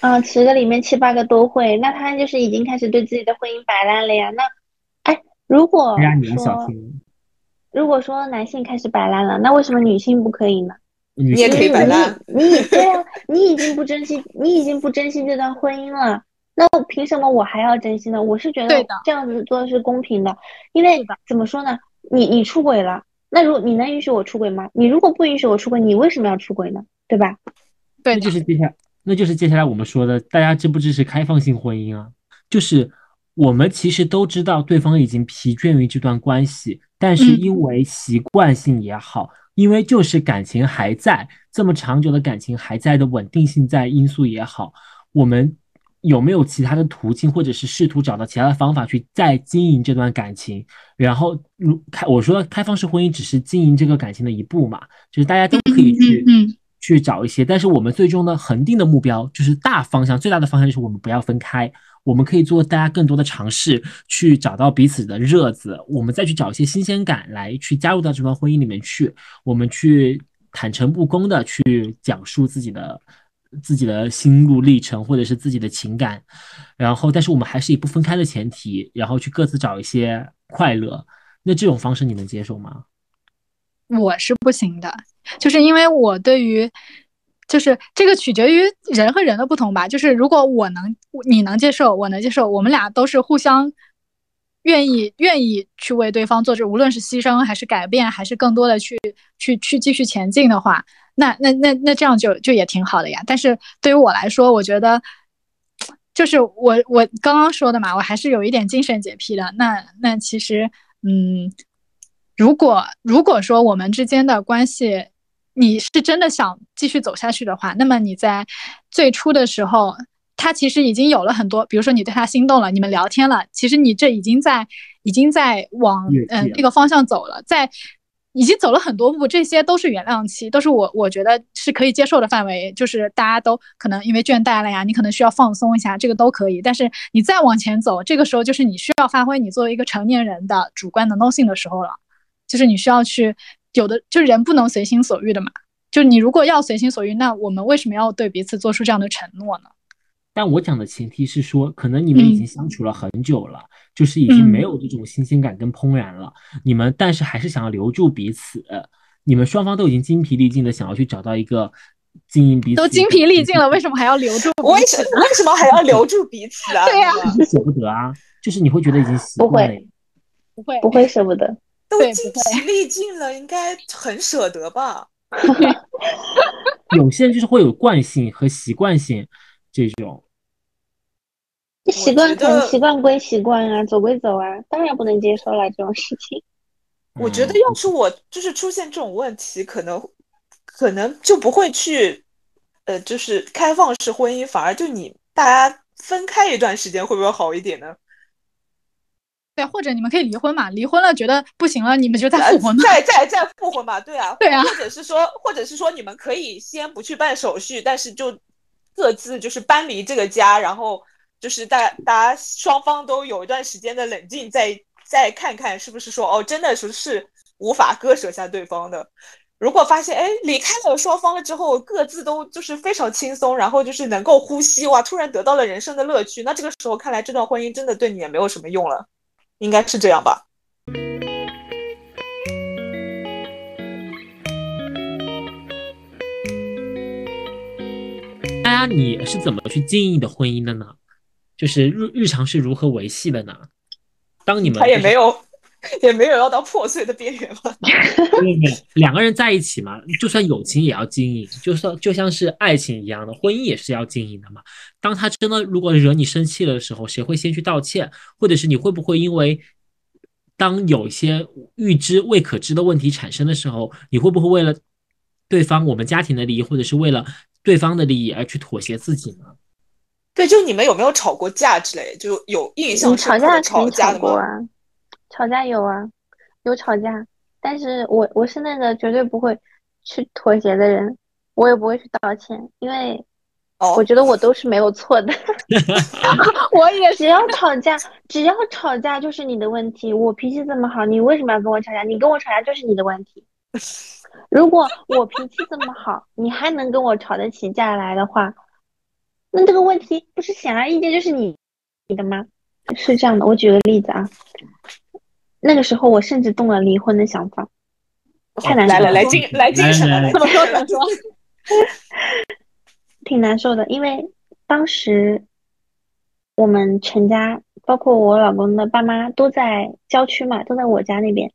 啊，十个里面七八个都会，那他就是已经开始对自己的婚姻摆烂了呀？那。如果说，如果说男性开始摆烂了，那为什么女性不可以呢？你也可以摆烂。你对啊，你已经不珍惜，你已经不珍惜这段婚姻了，那凭什么我还要珍惜呢？我是觉得这样子做是公平的，因为怎么说呢？你你出轨了，那如你能允许我出轨吗？你如果不允许我出轨，你为什么要出轨呢？对吧？对，那就是接下，那就是接下来我们说的，大家支不支持开放性婚姻啊？就是。我们其实都知道对方已经疲倦于这段关系，但是因为习惯性也好，因为就是感情还在这么长久的感情还在的稳定性在因素也好，我们有没有其他的途径，或者是试图找到其他的方法去再经营这段感情？然后，如开我说的开放式婚姻只是经营这个感情的一步嘛，就是大家都可以去去找一些，但是我们最终的恒定的目标就是大方向，最大的方向就是我们不要分开。我们可以做大家更多的尝试，去找到彼此的热子，我们再去找一些新鲜感来去加入到这段婚姻里面去。我们去坦诚不公的去讲述自己的自己的心路历程，或者是自己的情感。然后，但是我们还是以不分开的前提，然后去各自找一些快乐。那这种方式你能接受吗？我是不行的，就是因为我对于。就是这个取决于人和人的不同吧。就是如果我能，你能接受，我能接受，我们俩都是互相愿意愿意去为对方做这，无论是牺牲还是改变，还是更多的去去去继续前进的话，那那那那这样就就也挺好的呀。但是对于我来说，我觉得就是我我刚刚说的嘛，我还是有一点精神洁癖的。那那其实嗯，如果如果说我们之间的关系。你是真的想继续走下去的话，那么你在最初的时候，他其实已经有了很多，比如说你对他心动了，你们聊天了，其实你这已经在已经在往嗯那个方向走了，在已经走了很多步，这些都是原谅期，都是我我觉得是可以接受的范围，就是大家都可能因为倦怠了呀，你可能需要放松一下，这个都可以。但是你再往前走，这个时候就是你需要发挥你作为一个成年人的主观能动性的时候了。就是你需要去有的，就人不能随心所欲的嘛。就你如果要随心所欲，那我们为什么要对彼此做出这样的承诺呢？但我讲的前提是说，可能你们已经相处了很久了，就是已经没有这种新鲜感跟怦然了。你们但是还是想要留住彼此，你们双方都已经精疲力尽的想要去找到一个经营彼此，都精疲力尽了，为什么还要留住？为什为什么还要留住彼此啊？对呀，舍不得啊，就是你会觉得已经习惯了，不会不会舍不得，都精疲力尽了，应该很舍得吧？有些人就是会有惯性和习惯性这种，习惯可能习惯归习惯啊，走归走啊，当然不能接受了这种事情。我觉得要是我就是出现这种问题，可能可能就不会去，呃，就是开放式婚姻，反而就你大家分开一段时间会不会好一点呢？对，或者你们可以离婚嘛？离婚了觉得不行了，你们就再复婚，再再再复婚嘛？对啊，对啊。或者是说，或者是说，你们可以先不去办手续，但是就各自就是搬离这个家，然后就是大大家双方都有一段时间的冷静，再再看看是不是说哦，真的是是无法割舍下对方的。如果发现哎离开了双方了之后，各自都就是非常轻松，然后就是能够呼吸哇，突然得到了人生的乐趣，那这个时候看来这段婚姻真的对你也没有什么用了。应该是这样吧。大家你是怎么去经营的婚姻的呢？就是日日常是如何维系的呢？当你们他也没有也没有要到破碎的边缘吗？没有，两个人在一起嘛，就算友情也要经营，就算就像是爱情一样的，婚姻也是要经营的嘛。当他真的如果惹你生气了的时候，谁会先去道歉？或者是你会不会因为当有一些预知未可知的问题产生的时候，你会不会为了对方我们家庭的利益，或者是为了对方的利益而去妥协自己呢？对，就你们有没有吵过架之类？就有印象吵架吵架过啊？吵架有啊，有吵架，但是我我是那个绝对不会去妥协的人，我也不会去道歉，因为。我觉得我都是没有错的 我也只要吵架，只要吵架就是你的问题。我脾气这么好，你为什么要跟我吵架？你跟我吵架就是你的问题。如果我脾气这么好，你还能跟我吵得起架来的话，那这个问题不是显而易见就是你你的吗？是这样的，我举个例子啊，那个时候我甚至动了离婚的想法，太难来来来精来精神了，怎么说怎么说？挺难受的，因为当时我们全家，包括我老公的爸妈都在郊区嘛，都在我家那边，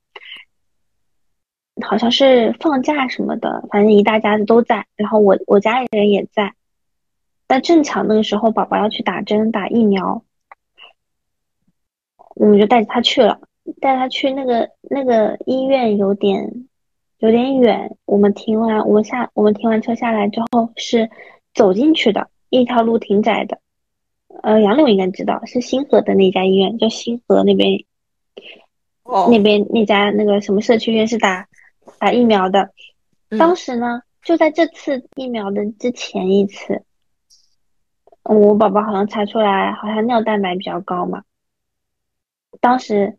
好像是放假什么的，反正一大家子都在，然后我我家里人也在，但正巧那个时候宝宝要去打针打疫苗，我们就带着他去了，带他去那个那个医院有点有点远，我们停完我们下我们停完车下来之后是。走进去的一条路挺窄的，呃，杨柳应该知道是星河的那家医院，叫星河那边，哦，那边那家那个什么社区医院是打打疫苗的。当时呢，就在这次疫苗的之前一次，我宝宝好像查出来，好像尿蛋白比较高嘛。当时，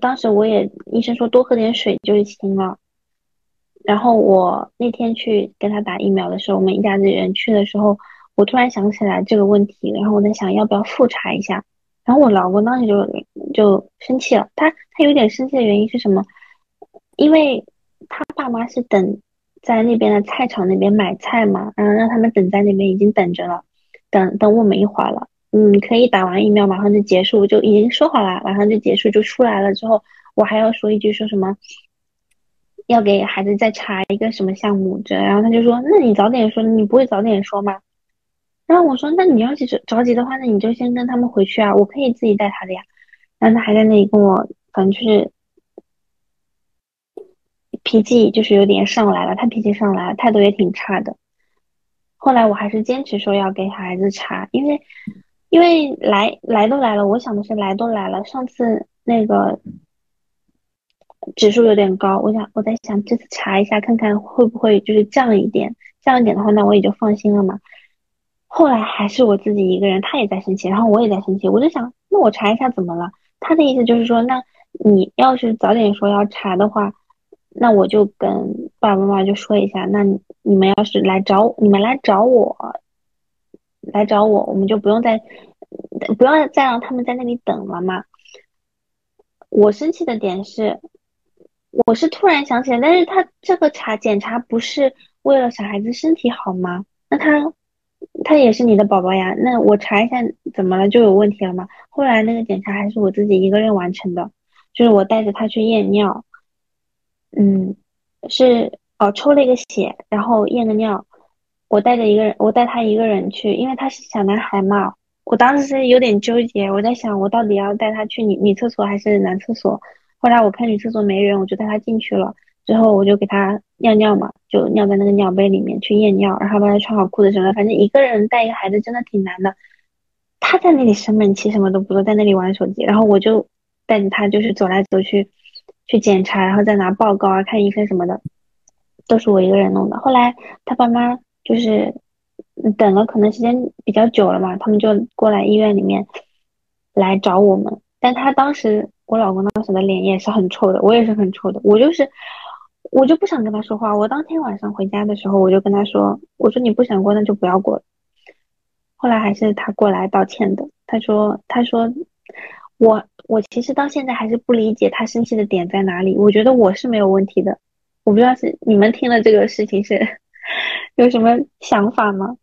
当时我也医生说多喝点水就行了。然后我那天去跟他打疫苗的时候，我们一家子人去的时候，我突然想起来这个问题，然后我在想要不要复查一下。然后我老公当时就就生气了，他他有点生气的原因是什么？因为他爸妈是等在那边的菜场那边买菜嘛，然后让他们等在那边已经等着了，等等我们一会儿了。嗯，可以打完疫苗马上就结束，就已经说好了，马上就结束就出来了之后，我还要说一句说什么？要给孩子再查一个什么项目，这然后他就说：“那你早点说，你不会早点说吗？”然后我说：“那你要是着急的话，那你就先跟他们回去啊，我可以自己带他的呀。”然后他还在那里跟我，反正就是脾气就是有点上来了，他脾气上来了，态度也挺差的。后来我还是坚持说要给孩子查，因为因为来来都来了，我想的是来都来了，上次那个。指数有点高，我想我在想这次查一下看看会不会就是降一点，降一点的话那我也就放心了嘛。后来还是我自己一个人，他也在生气，然后我也在生气，我就想那我查一下怎么了？他的意思就是说那你要是早点说要查的话，那我就跟爸爸妈妈就说一下。那你们要是来找你们来找我，来找我，我们就不用再不要再让他们在那里等了嘛。我生气的点是，我是突然想起来，但是他这个查检查不是为了小孩子身体好吗？那他他也是你的宝宝呀，那我查一下怎么了就有问题了吗？后来那个检查还是我自己一个人完成的。就是我带着他去验尿，嗯，是哦，抽了一个血，然后验个尿。我带着一个人，我带他一个人去，因为他是小男孩嘛。我当时是有点纠结，我在想，我到底要带他去女女厕所还是男厕所？后来我看女厕所没人，我就带他进去了。之后我就给他尿尿嘛，就尿在那个尿杯里面去验尿，然后帮他穿好裤子什么的。反正一个人带一个孩子真的挺难的。他在那里生闷气，什么都不做，在那里玩手机，然后我就。带着他就是走来走去，去检查，然后再拿报告啊，看医生什么的，都是我一个人弄的。后来他爸妈就是等了，可能时间比较久了嘛，他们就过来医院里面来找我们。但他当时，我老公当时的脸也是很臭的，我也是很臭的。我就是，我就不想跟他说话。我当天晚上回家的时候，我就跟他说：“我说你不想过，那就不要过。”后来还是他过来道歉的。他说：“他说。”我我其实到现在还是不理解他生气的点在哪里。我觉得我是没有问题的，我不知道是你们听了这个事情是有什么想法吗？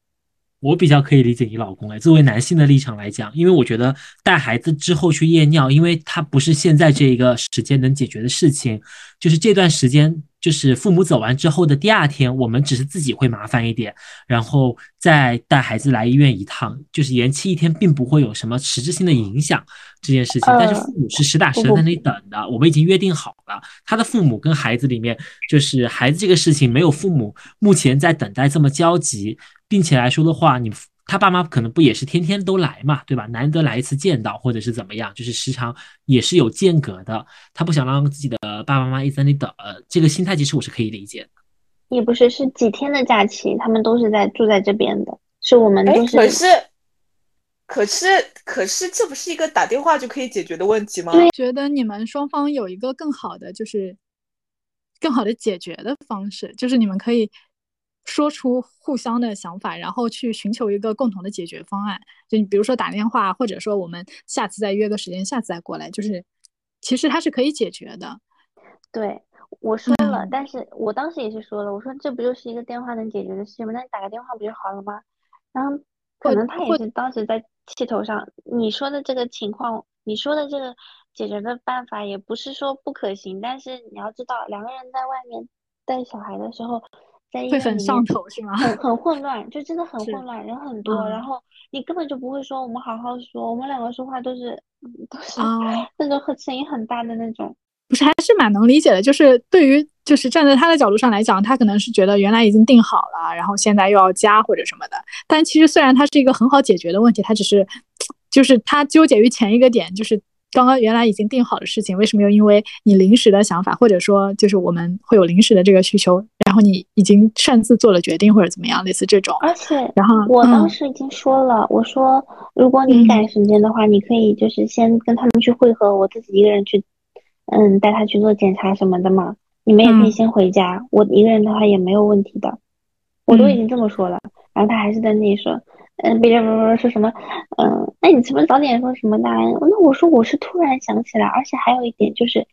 我比较可以理解你老公哎，作为男性的立场来讲，因为我觉得带孩子之后去夜尿，因为他不是现在这一个时间能解决的事情，就是这段时间。就是父母走完之后的第二天，我们只是自己会麻烦一点，然后再带孩子来医院一趟，就是延期一天，并不会有什么实质性的影响这件事情。但是父母是实打实的在那里等的，我们已经约定好了，他的父母跟孩子里面，就是孩子这个事情没有父母目前在等待这么焦急，并且来说的话，你。他爸妈可能不也是天天都来嘛，对吧？难得来一次见到，或者是怎么样，就是时常也是有间隔的。他不想让自己的爸爸妈妈一直在那里等，这个心态其实我是可以理解的。也不是，是几天的假期，他们都是在住在这边的，是我们都是。可是，可是，可是，这不是一个打电话就可以解决的问题吗？觉得你们双方有一个更好的，就是更好的解决的方式，就是你们可以。说出互相的想法，然后去寻求一个共同的解决方案。就你比如说打电话，或者说我们下次再约个时间，下次再过来。就是其实它是可以解决的。对，我说了，但是我当时也是说了，我说这不就是一个电话能解决的事情吗？那你打个电话不就好了吗？然后可能他也是当时在气头上。你说的这个情况，你说的这个解决的办法也不是说不可行，但是你要知道，两个人在外面带小孩的时候。会很上头是吗？很很混乱，就真的很混乱，人很多，然后你根本就不会说我们好好说，我们两个说话都是都是那种很声音很大的那种。不是，还是蛮能理解的。就是对于就是站在他的角度上来讲，他可能是觉得原来已经定好了，然后现在又要加或者什么的。但其实虽然它是一个很好解决的问题，他只是就是他纠结于前一个点，就是。刚刚原来已经定好的事情，为什么又因为你临时的想法，或者说就是我们会有临时的这个需求，然后你已经擅自做了决定或者怎么样，类似这种。而且，然后我当时已经说了，我说如果你赶时间的话，你可以就是先跟他们去汇合，我自己一个人去，嗯，带他去做检查什么的嘛。你们也可以先回家，我一个人的话也没有问题的。我都已经这么说了，然后他还是在那里说。嗯，别别别说什么，嗯，那你怎么早点说什么呢？那我说我是突然想起来，而且还有一点就是，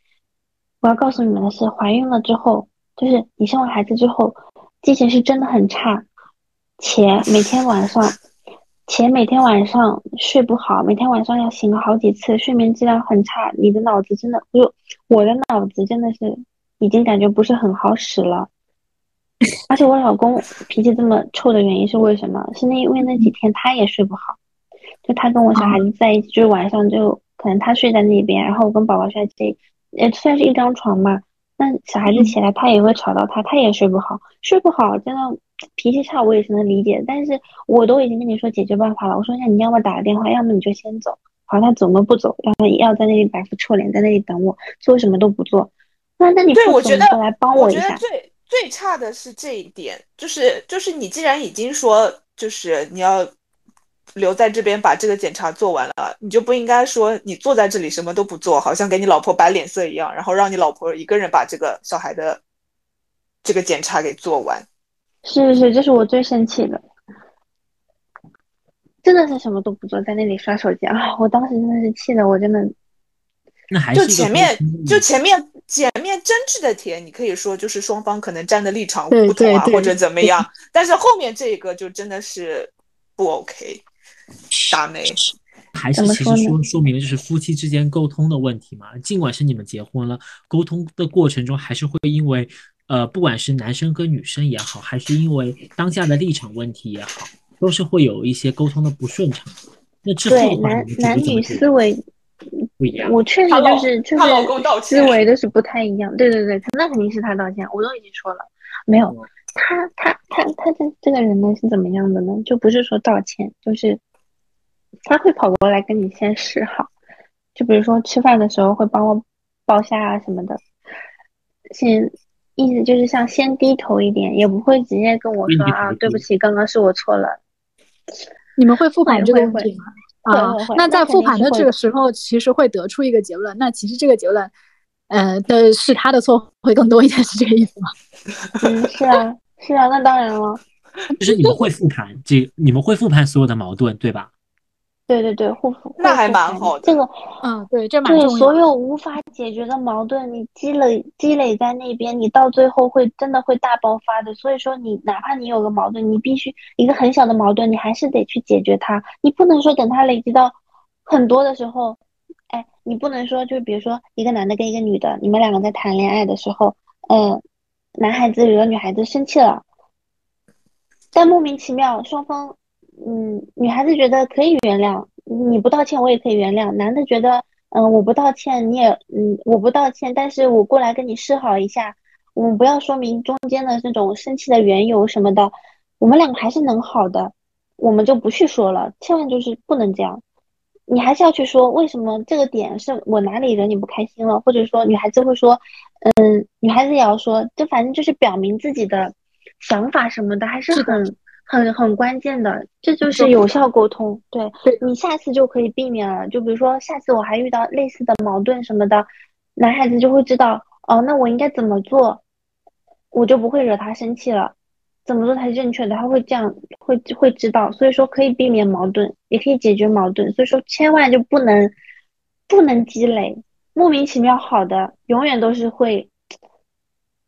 我要告诉你们的是，怀孕了之后，就是你生完孩子之后，记性是真的很差，且每天晚上，且每天晚上睡不好，每天晚上要醒个好几次，睡眠质量很差，你的脑子真的，就我的脑子真的是已经感觉不是很好使了。而且我老公脾气这么臭的原因是为什么？是因为那几天他也睡不好，就他跟我小孩子在一起，就是晚上就可能他睡在那边，然后我跟宝宝睡在这，呃，虽然是一张床嘛，那小孩子起来他也会吵到他，他也睡不好，睡不好真的脾气差，我也是能理解。但是我都已经跟你说解决办法了，我说那你要么打个电话，要么你就先走。好，他怎么不走？然后要在那里摆副臭脸，在那里等我，做什么都不做。那那你对我觉得来帮我一下。最最差的是这一点，就是就是你既然已经说，就是你要留在这边把这个检查做完了，你就不应该说你坐在这里什么都不做，好像给你老婆摆脸色一样，然后让你老婆一个人把这个小孩的这个检查给做完。是是是，这是我最生气的，真的是什么都不做，在那里刷手机啊！我当时真的是气的，我真的那还就是就前面就前面前面争执的甜，你可以说就是双方可能站的立场不同啊，或者怎么样，但是后面这个就真的是不 OK，大妹。还是其实说说说明了就是夫妻之间沟通的问题嘛。尽管是你们结婚了，沟通的过程中还是会因为呃，不管是男生跟女生也好，还是因为当下的立场问题也好，都是会有一些沟通的不顺畅。那之后对的话，男男女思维，不一样？我确实就是就她老公道是思维都是不太一样。对对对，那肯定是他道歉，我都已经说了，没有嗯他他他他这这个人呢是怎么样的呢？就不是说道歉，就是他会跑过来跟你先示好，就比如说吃饭的时候会帮我剥虾啊什么的，先意思就是像先低头一点，也不会直接跟我说啊，对不起，刚刚是我错了。你们会复盘这个问题吗？会啊那在复盘的这个时候，其实会得出一个结论。那其实这个结论，呃，的是他的错会更多一点，是这个意思吗？嗯，是啊，是啊，那当然了。就是你们会复盘这，你们会复盘所有的矛盾，对吧？对对对，护肤那还蛮好的这个嗯，对，这蛮对重要的。所有无法解决的矛盾，你积累积累在那边，你到最后会真的会大爆发的。所以说，你哪怕你有个矛盾，你必须一个很小的矛盾，你还是得去解决它。你不能说等它累积到很多的时候，哎，你不能说就比如说一个男的跟一个女的，你们两个在谈恋爱的时候，嗯，男孩子惹女孩子生气了，但莫名其妙双方。嗯，女孩子觉得可以原谅，你不道歉我也可以原谅。男的觉得，嗯，我不道歉你也，嗯，我不道歉，但是我过来跟你示好一下，我们不要说明中间的那种生气的缘由什么的，我们两个还是能好的，我们就不去说了，千万就是不能这样。你还是要去说为什么这个点是我哪里惹你不开心了，或者说女孩子会说，嗯，女孩子也要说，就反正就是表明自己的想法什么的，还是很。很很关键的，这就是有效沟通。对对你下次就可以避免了。就比如说下次我还遇到类似的矛盾什么的，男孩子就会知道，哦，那我应该怎么做，我就不会惹他生气了。怎么做才是正确的？他会这样，会会知道。所以说可以避免矛盾，也可以解决矛盾。所以说千万就不能不能积累，莫名其妙好的，永远都是会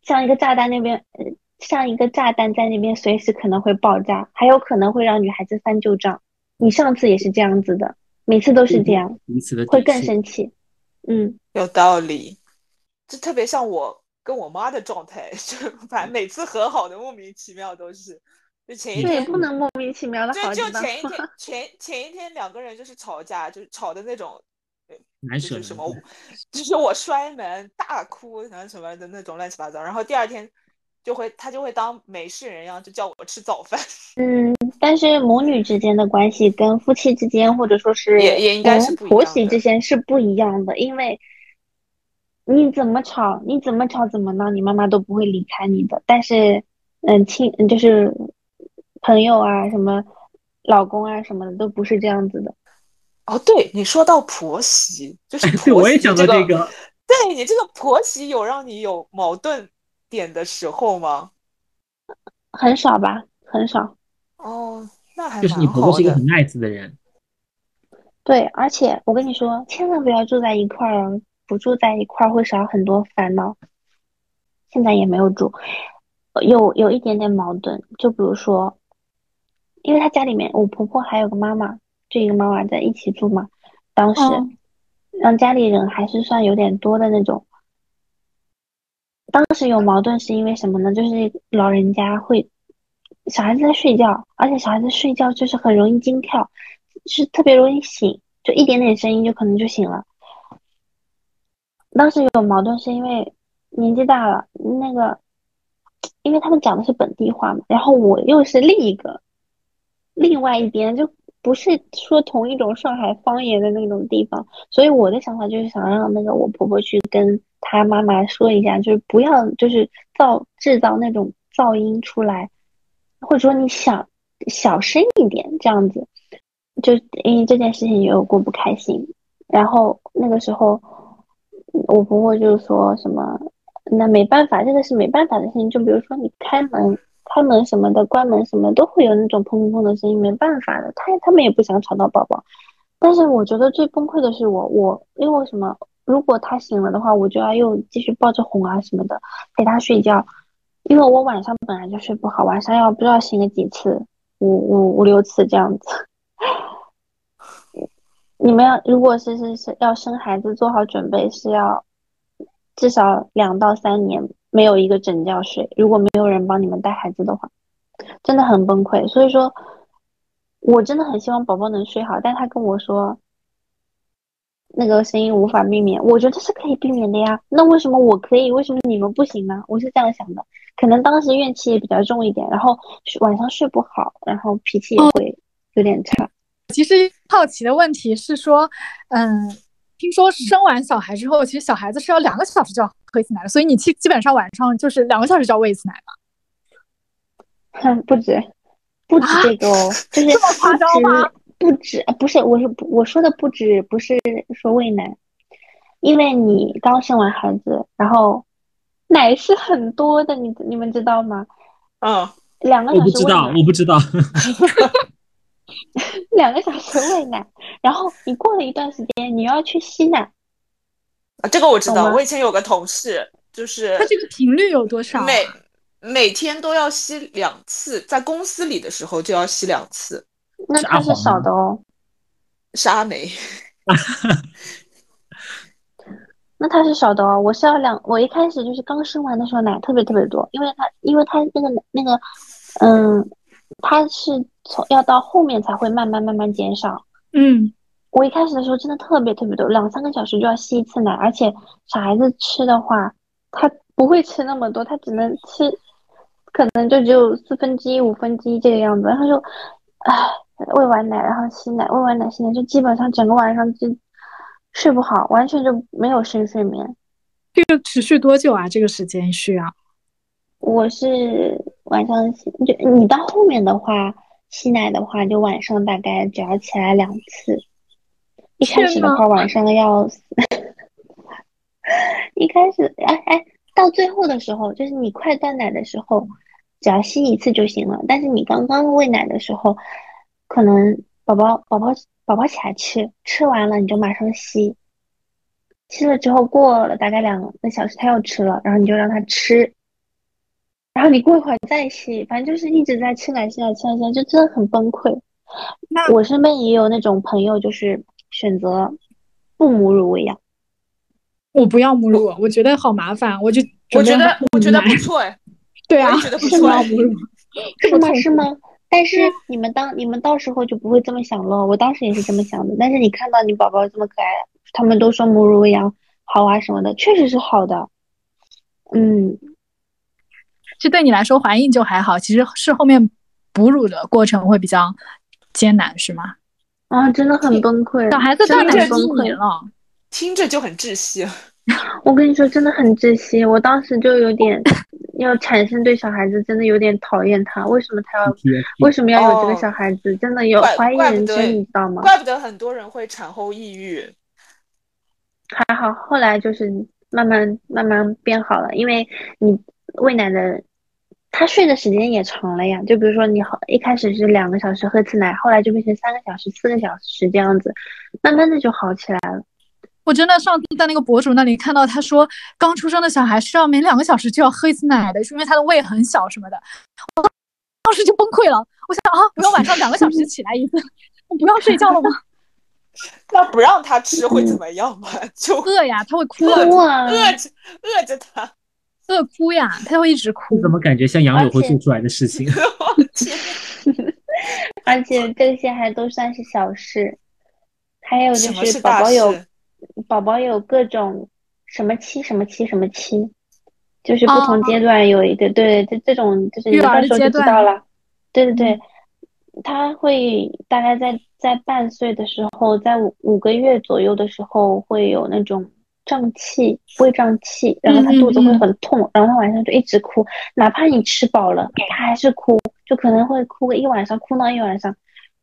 像一个炸弹那边，呃像一个炸弹在那边，随时可能会爆炸，还有可能会让女孩子翻旧账。你上次也是这样子的，每次都是这样，会更生气。嗯，有道理，这特别像我跟我妈的状态，就反正每次和好的莫名其妙都是，就前一对，天不能莫名其妙的好，就就前一天 前前一天两个人就是吵架，就是吵的那种，难舍难就是什么，就是我摔门大哭然后什么的那种乱七八糟，然后第二天就会他就会当没事人一样，就叫我吃早饭，嗯，但是母女之间的关系跟夫妻之间，或者说是也也应该是婆媳之间是不一样的，因为你怎么吵，你怎么吵怎么闹，你妈妈都不会离开你的。但是，嗯，亲，嗯就是朋友啊，什么老公啊什么的，都不是这样子的。哦，对你说到婆媳，就是 我也媳这个，想到这个，对你这个婆媳有让你有矛盾点的时候吗？很少吧，很少。哦，那还就是你婆婆是一个很 nice 的人，对，而且我跟你说，千万不要住在一块儿哦，不住在一块儿会少很多烦恼。现在也没有住，呃有有一点点矛盾，就比如说，因为他家里面我婆婆还有个妈妈，就一个妈妈在一起住嘛，当时嗯让家里人还是算有点多的那种。当时有矛盾是因为什么呢？就是老人家会，小孩子在睡觉，而且小孩子睡觉就是很容易惊跳，是特别容易醒，就一点点声音就可能就醒了。当时有矛盾是因为年纪大了，那个，因为他们讲的是本地话嘛，然后我又是另一个，另外一边就不是说同一种上海方言的那种地方，所以我的想法就是想让那个我婆婆去跟他妈妈说一下，就是不要就是造制造那种噪音出来，或者说你想小声一点这样子。就因为这件事情也有过不开心，然后那个时候我婆婆就说什么，那没办法，这个是没办法的事情。就比如说你开门、开门什么的，关门什么都会有那种砰砰砰的声音，没办法的。他他们也不想吵到宝宝，但是我觉得最崩溃的是我，我因为什么？如果他醒了的话，我就要又继续抱着哄啊什么的陪他睡觉，因为我晚上本来就睡不好，晚上要不知道醒了几次，五五五六次这样子。你们要如果是是是要生孩子，做好准备是要至少两到三年没有一个整觉睡。如果没有人帮你们带孩子的话，真的很崩溃。所以说，我真的很希望宝宝能睡好，但他跟我说那个声音无法避免，我觉得是可以避免的呀。那为什么我可以，为什么你们不行呢？我是这样想的，可能当时怨气也比较重一点，然后晚上睡不好，然后脾气也会有点差。其实好奇的问题是说，嗯，听说生完小孩之后，其实小孩子是要两个小时就要喝一次奶的，所以你基基本上晚上就是两个小时就要喂一次奶吗？哼，不止，不止这个哦，就是这么夸张吗？不止，不是，我是我说的不止，不是说喂奶，因为你刚生完孩子，然后奶是很多的，你你们知道吗？嗯，两个小时我不知道，我不知道。两个小时喂奶，然后你过了一段时间，你要去吸奶。啊，这个我知道。我以前有个同事，就是他这个频率有多少？每每天都要吸两次，在公司里的时候就要吸两次。那他是少的哦。是阿梅。那他是少的哦。我是要两，我一开始就是刚生完的时候奶特别特别多，因为他因为他那个那个嗯。它是从要到后面才会慢慢慢慢减少。嗯，我一开始的时候真的特别特别多，两三个小时就要吸一次奶，而且小孩子吃的话，他不会吃那么多，他只能吃，可能就只有四分之一、五分之一这个样子。然后就，唉，喂完奶然后吸奶，喂完奶吸奶，就基本上整个晚上就睡不好，完全就没有深睡眠。这个持续多久啊？这个时间需要？我是晚上吸，就你到后面的话，吸奶的话，就晚上大概只要起来两次。一开始的话，晚上要，一开始，哎哎，到最后的时候，就是你快断奶的时候，只要吸一次就行了。但是你刚刚喂奶的时候，可能宝宝宝宝宝宝起来吃，吃完了你就马上吸，吸了之后过了大概两个小时，他又吃了，然后你就让他吃。然后你过一会儿再吸，反正就是一直在吃奶、吃奶、吃奶、吃奶，就真的很崩溃。那我身边也有那种朋友，就是选择不母乳喂养。我不要母乳，我觉得好麻烦，我就我觉得我觉得不错哎。对啊，觉得不错。母乳 是吗？是吗？但是你们当你们到时候就不会这么想了。我当时也是这么想的。但是你看到你宝宝这么可爱，他们都说母乳喂养好啊什么的，确实是好的。嗯。这对你来说，怀孕就还好，其实是后面哺乳的过程会比较艰难，是吗？啊，真的很崩溃，小孩子真的很崩溃了，听着就很窒息。我跟你说，真的很窒息。我当时就有点要产生对小孩子真的有点讨厌他，为什么他要为什么要有这个小孩子？真的有怀疑人生，你知道吗？怪不得很多人会产后抑郁。还好，后来就是慢慢慢慢变好了，因为你喂奶的。他睡的时间也长了呀，就比如说你好一开始是两个小时喝次奶，后来就变成三个小时、四个小时这样子，慢慢的就好起来了。我真的上次在那个博主那里看到他说，刚出生的小孩是要每两个小时就要喝一次奶的，是因为他的胃很小什么的。我当时就崩溃了，我想啊，我要晚上两个小时起来一次，我不要睡觉了吗？那不让他吃会怎么样吗？就饿呀，他会哭啊，饿着饿着他。饿哭呀，他会一直哭。怎么感觉像杨柳会做出来的事情？而且这些还都算是小事，还有就是宝宝有宝宝有各种什么期什么期什么期，就是不同阶段有一个对这这种就是你到时候就知道了。对对对，他会大概在在半岁的时候，在五五个月左右的时候会有那种。胀气，胃胀气，然后他肚子会很痛，然后他晚上就一直哭，哪怕你吃饱了，他还是哭，就可能会哭个一晚上，哭闹一晚上，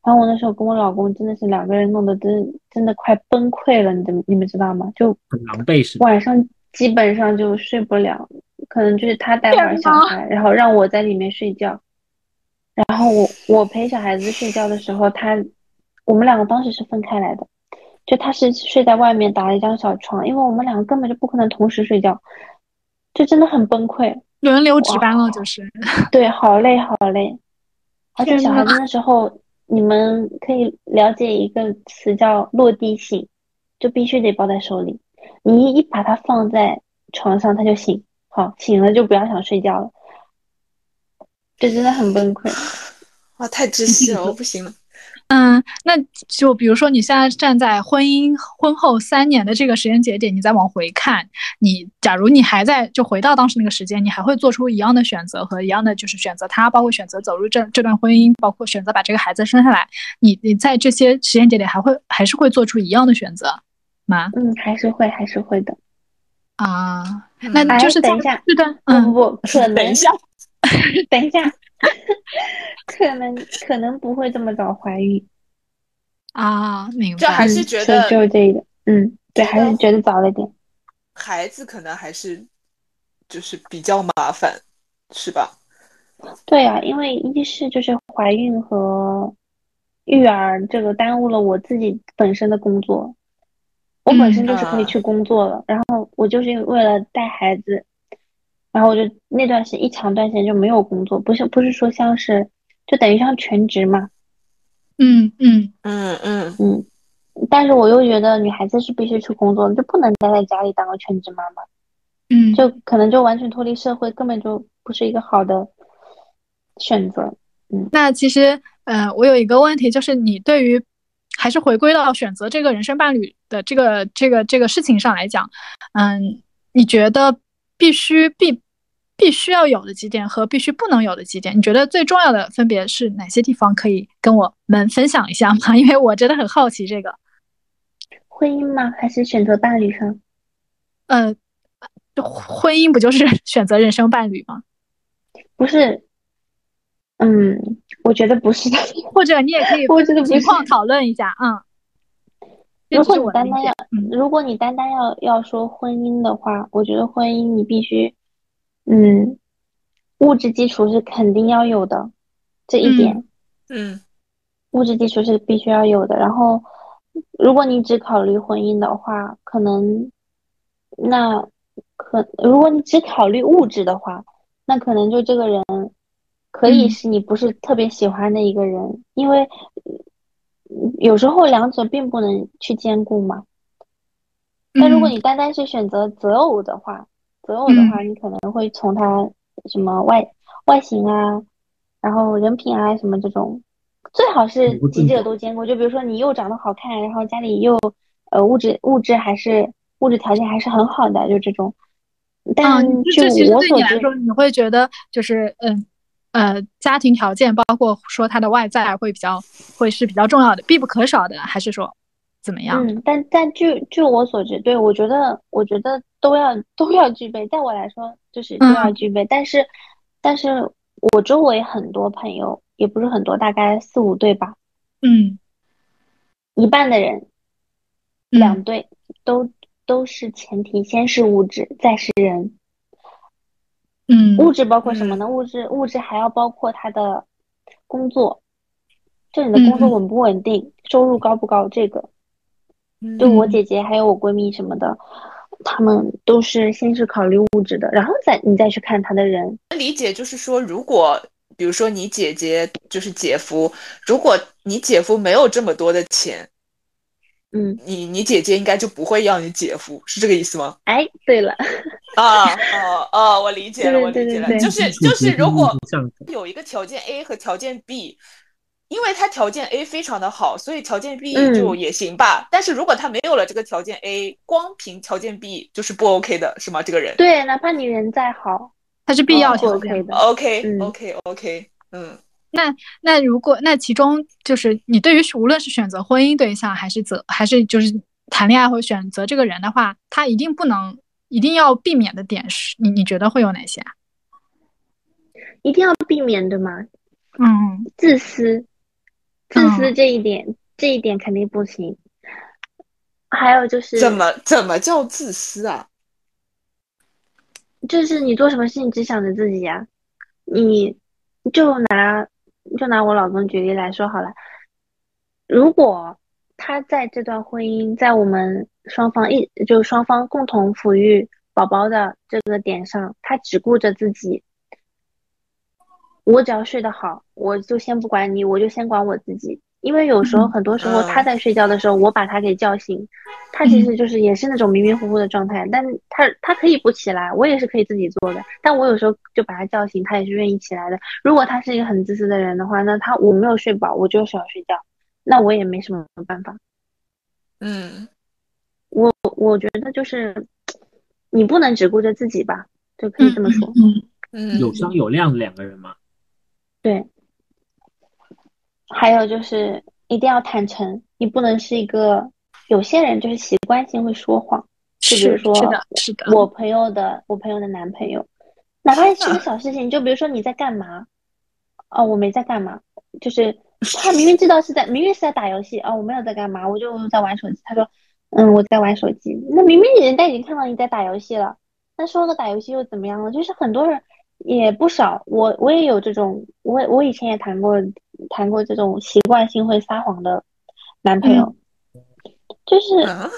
然后我那时候跟我老公真的是两个人弄得真真的快崩溃了，你怎么你们知道吗？就很狼狈是？晚上基本上就睡不了，可能就是他带会儿小孩，然后让我在里面睡觉，然后我我陪小孩子睡觉的时候，他我们两个当时是分开来的，就他是睡在外面打了一张小床，因为我们两个根本就不可能同时睡觉，就真的很崩溃，轮流值班了，就是 对，好累好累，而且小孩子那时候你们可以了解一个词叫落地醒，就必须得抱在手里，你一把它放在床上，它就醒，好醒了就不要想睡觉了，这真的很崩溃。哇，太窒息了，我不行了。嗯，那就比如说你现在站在婚姻婚后三年的这个时间节点，你再往回看，你假如你还在就回到当时那个时间，你还会做出一样的选择和一样的就是选择他，包括选择走入这这段婚姻，包括选择把这个孩子生下来，你你在这些时间节点还会还是会做出一样的选择吗？嗯，还是会还是会的。啊，那就是在等一下这段不嗯不不，可能等一下，等一下，可能可能不会这么早怀孕，啊，明白。就还。是觉得只有这一个，嗯，对，还是觉得早了点。孩子可能还是就是比较麻烦，是吧？对啊，因为一是就是怀孕和育儿这个耽误了我自己本身的工作，我本身就是可以啊去工作了，然后我就是为了带孩子，然后我就那段时间一长段时间就没有工作，不是不是说像是就等于像全职嘛，嗯嗯。嗯嗯，嗯，但是我又觉得女孩子是必须去工作的，就不能待在家里当个全职妈妈，嗯，就可能就完全脱离社会，根本就不是一个好的选择。嗯。那其实，呃，我有一个问题，就是你对于还是回归到选择这个人生伴侣的这个这个这个事情上来讲，嗯，你觉得必须必必须要有的几点和必须不能有的几点，你觉得最重要的分别是哪些地方？可以跟我们分享一下吗？因为我真的很好奇这个。婚姻吗？还是选择伴侣上？呃，婚姻不就是 选择人生伴侣吗？不是，嗯，我觉得不是的。或者你也可以 我觉得不是情况讨论一下，嗯。这如果你单单要，嗯。如果你单单要要说婚姻的话，我觉得婚姻你必须，嗯，物质基础是肯定要有的，这一点，嗯物质基础是必须要有的。然后，如果你只考虑婚姻的话，可能，那可如果你只考虑物质的话，那可能就这个人可以嗯。是你不是特别喜欢的一个人，因为嗯有时候两者并不能去兼顾嘛。但如果嗯你单单是选择择偶的话，择偶的话，你可能会从他什么外外形啊，然后人品啊什么这种，最好是几者都兼顾。就比如说你又长得好看，然后家里又呃物质物质还是物质条件还是很好的，就这种。啊，但就我所知，对你来说，你会觉得就是嗯呃家庭条件，包括说他的外在会比较会是比较重要的，必不可少的，还是说怎么样？嗯，但但据据我所知，对我觉得我觉得都要都要具备，在我来说就是都要嗯具备。但是但是我周围很多朋友，也不是很多，大概四五对吧，嗯一半的人，嗯两对都都是前提，先是物质，再是人。嗯物质包括什么呢？物质物质还要包括他的工作，就你的工作稳不稳定，收入高不高，这个。嗯就我嗯姐姐还有我闺蜜什么的，他们都是先是考虑物质的，然后再你再去看他的人。理解就是说，如果比如说你姐姐就是姐夫，如果你姐夫没有这么多的钱，嗯，你你姐姐应该就不会要你姐夫，是这个意思吗？哎，对了，啊哦哦，我理解了，我理解了，对对就是就是如果有一个条件 A 和条件 B，因为他条件 A 非常的好，所以条件 B 嗯就也行吧。但是如果他没有了这个条件 A，光凭条件 B 就是不 OK 的，是吗？这个人对，哪怕你人再好，他是必要不条件 OK 的。OK 嗯 OK OK，嗯那那如果那其中就是你对于无论是选择婚姻对象，还是择还是就是谈恋爱或选择这个人的话，他一定不能一定要避免的点是，你你觉得会有哪些啊？一定要避免，对吗？嗯自私，自私这一点，这一点肯定不行。还有就是怎么怎么叫自私啊？就是你做什么事情只想着自己呀、你就拿就拿我老公举例来说好了，如果他在这段婚姻，在我们双方一就双方共同抚育宝宝的这个点上，他只顾着自己，我只要睡得好，我就先不管你，我就先管我自己。因为有时候，嗯很多时候嗯他在睡觉的时候，我把他给叫醒，他其实就是也是那种迷迷糊糊的状态，但是他他可以不起来，我也是可以自己做的，但我有时候就把他叫醒，他也是愿意起来的。如果他是一个很自私的人的话，那他我没有睡饱，我就是要睡觉，那我也没什么办法。嗯我我觉得就是你不能只顾着自己吧，就可以这么说。嗯嗯，有商有量的两个人嘛。对，还有就是一定要坦诚，你不能是一个有些人就是习惯性会说谎，就比如说是是的，是的，我朋友的我朋友的男朋友，哪怕是个小事情，就比如说你在干嘛，哦，我没在干嘛，就是他明明知道是在，明明是在打游戏，哦，我没有在干嘛，我就在玩手机。他说，嗯，我在玩手机。那明明人家已经看到你在打游戏了，那说个打游戏又怎么样了？就是很多人也不少，我我也有这种，我我以前也谈过谈过这种习惯性会撒谎的男朋友，就是。啊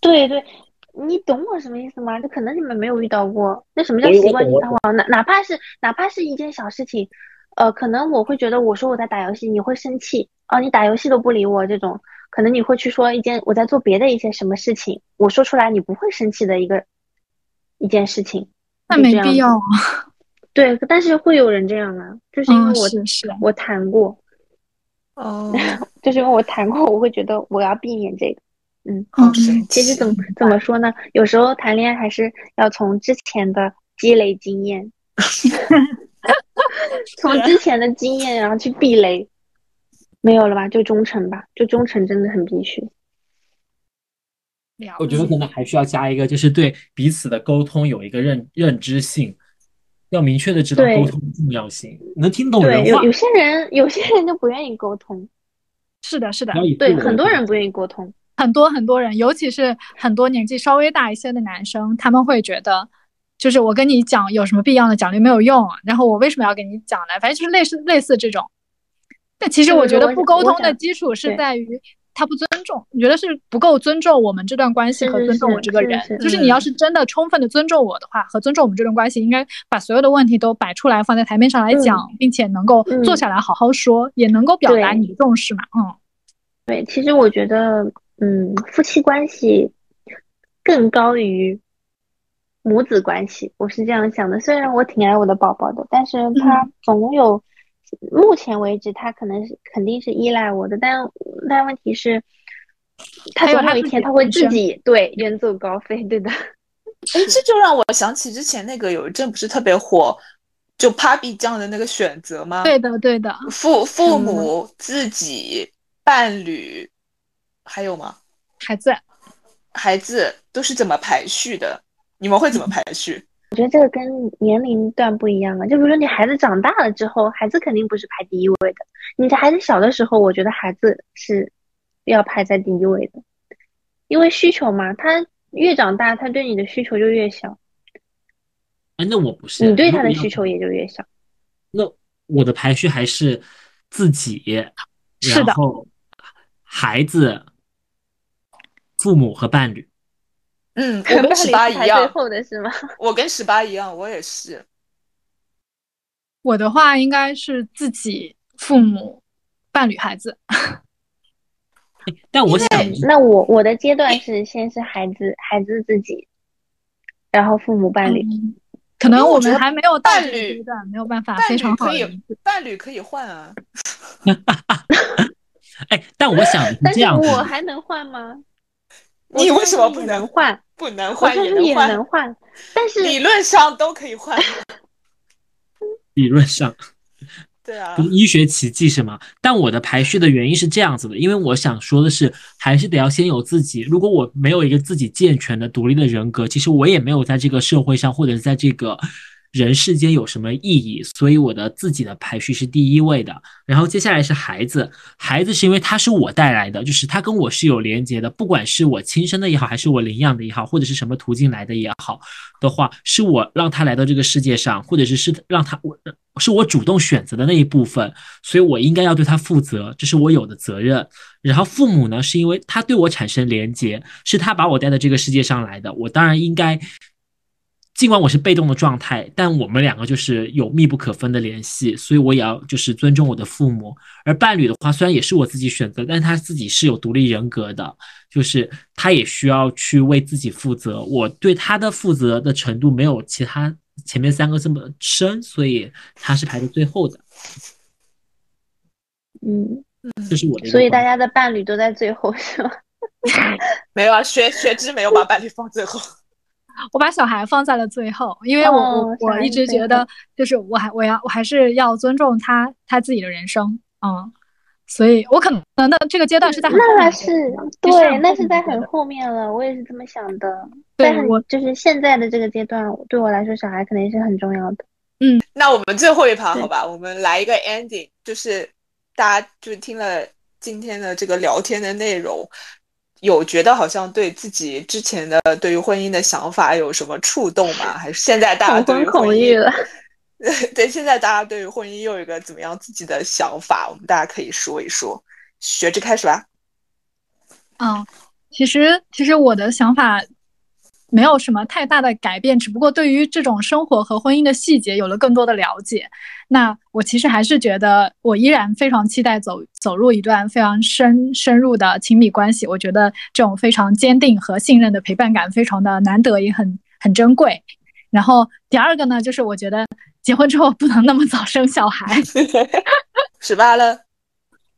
对对，你懂我什么意思吗？就可能你们没有遇到过，那什么叫习惯性撒谎？哪哪怕是哪怕是一件小事情，呃，可能我会觉得我说我在打游戏，你会生气哦，你打游戏都不理我这种，可能你会去说一件我在做别的一些什么事情，我说出来你不会生气的一个一件事情，那没必要啊。对，但是会有人这样啊，就是因为嗯，我、是是，我谈过，哦，就是因为我谈过，我会觉得我要避免这个。嗯，嗯其实怎么怎么说呢？有时候谈恋爱还是要从之前的积累经验，从之前的经验然后去避雷。没有了吧？就忠诚吧，就忠诚真的很必须。我觉得可能还需要加一个，就是对彼此的沟通有一个认认知性，要明确的知道沟通的重要性，能听懂对，人话有有，些人有些人就不愿意沟通，是的，是的对，很多人不愿意沟通。很多很多人，尤其是很多年纪稍微大一些的男生，他们会觉得，就是我跟你讲有什么必要呢？讲了又没有用，然后我为什么要跟你讲呢？反正就是类似类似这种。但其实我我觉得不沟通的基础是在于他不尊重，你觉得是不够尊重我们这段关系和尊重我这个人。是是就是你要嗯是真的充分的尊重我的话，和尊重我们这段关系，应该把所有的问题都摆出来，放在台面上来讲，并且能够嗯坐下来好好说，也能够表达你的重视嘛。嗯，对，其实我觉得，嗯，夫妻关系更高于母子关系，我是这样想的。虽然我挺爱我的宝宝的，但是嗯他总有，目前为止他可能是肯定是依赖我的，但但问题是，他总有一天他会自己对远走高飞，对的。哎，这就让我想起之前那个有一阵不是特别火，就 Papi 酱的那个选择吗？对的，对的。父父嗯母、自己、伴侣，还有吗？孩子，孩子都是怎么排序的？你们会怎么排序？我觉得这个跟年龄段不一样啊。就比如说你孩子长大了之后，孩子肯定不是排第一位的。你的孩子小的时候，我觉得孩子是要排在第一位的，因为需求嘛，他越长大，他对你的需求就越小，哎，那我不是，你对他的需求也就越小。那我的排序还是自己，然后孩子、父母和伴侣。嗯，我跟十八一样最后的是吗？我跟十八一样，我也是。我的话应该是自己、父母、伴侣、孩子。但我想那我我的阶段是先是孩子，孩子自己，然后父母伴侣。嗯，可能我们还没有到这个伴侣阶段，没有办法非常好可以伴侣可以换啊。哎，但我想的是 但是这样，我还能换吗？你为什么不能能换？不能换也也能换，能换，但是理论上都可以换。理论上 对啊医学奇迹是吗？但我的排序的原因是这样子的，因为我想说的是，还是得要先有自己。如果我没有一个自己健全的、独立的人格，其实我也没有在这个社会上或者是在这个人世间有什么意义，所以我的自己的排序是第一位的。然后接下来是孩子，孩子是因为他是我带来的，就是他跟我是有连接的，不管是我亲生的也好，还是我领养的也好，或者是什么途径来的也好的话，是我让他来到这个世界上，或者是是让他我是我主动选择的那一部分，所以我应该要对他负责，这是我有的责任。然后父母呢，是因为他对我产生连接，是他把我带到这个世界上来的，我当然应该。尽管我是被动的状态，但我们两个就是有密不可分的联系，所以我也要就是尊重我的父母。而伴侣的话，虽然也是我自己选择，但他自己是有独立人格的，就是他也需要去为自己负责。我对他的负责的程度没有其他前面三个这么深，所以他是排在最后的。嗯，这是我的。所以大家的伴侣都在最后，是吗？没有啊，学学之没有把伴侣放最后。我把小孩放在了最后，因为我我我一直觉得，就是我还我要我还是要尊重他他自己的人生，嗯，所以我可能那这个阶段是在那是对，那是在很后面了，我也是这么想的。对，我就是现在的这个阶段，对我来说，小孩肯定是很重要的。嗯，那我们最后一盘好吧，我们来一个 ending，就是大家就听了今天的这个聊天的内容。有觉得好像对自己之前的对于婚姻的想法有什么触动吗？还是现在大家对于婚姻，对现在大家对于婚姻又有一个怎么样自己的想法？我们大家可以说一说。学着开始吧。嗯，其实其实我的想法。没有什么太大的改变，只不过对于这种生活和婚姻的细节有了更多的了解。那我其实还是觉得，我依然非常期待走走入一段非常深深入的亲密关系。我觉得这种非常坚定和信任的陪伴感非常的难得，也很很珍贵。然后第二个呢，就是我觉得结婚之后不能那么早生小孩，十八了。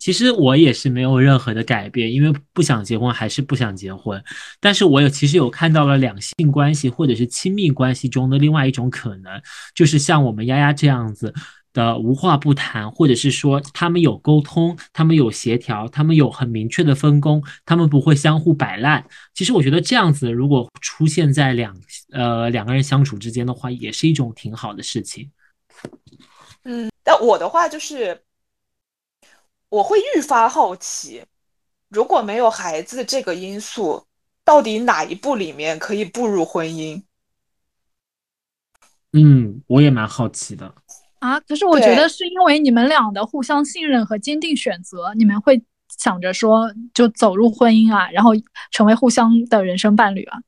其实我也是没有任何的改变，因为不想结婚还是不想结婚。但是我有其实有看到了两性关系或者是亲密关系中的另外一种可能，就是像我们丫丫这样子的无话不谈，或者是说他们有沟通，他们有协调，他们有很明确的分工，他们不会相互摆烂。其实我觉得这样子如果出现在两呃两个人相处之间的话，也是一种挺好的事情。嗯，但我的话就是。我会愈发好奇，如果没有孩子这个因素，到底哪一步里面可以步入婚姻？嗯，我也蛮好奇的啊。可是我觉得是因为你们俩的互相信任和坚定选择，你们会想着说就走入婚姻啊，然后成为互相的人生伴侣啊。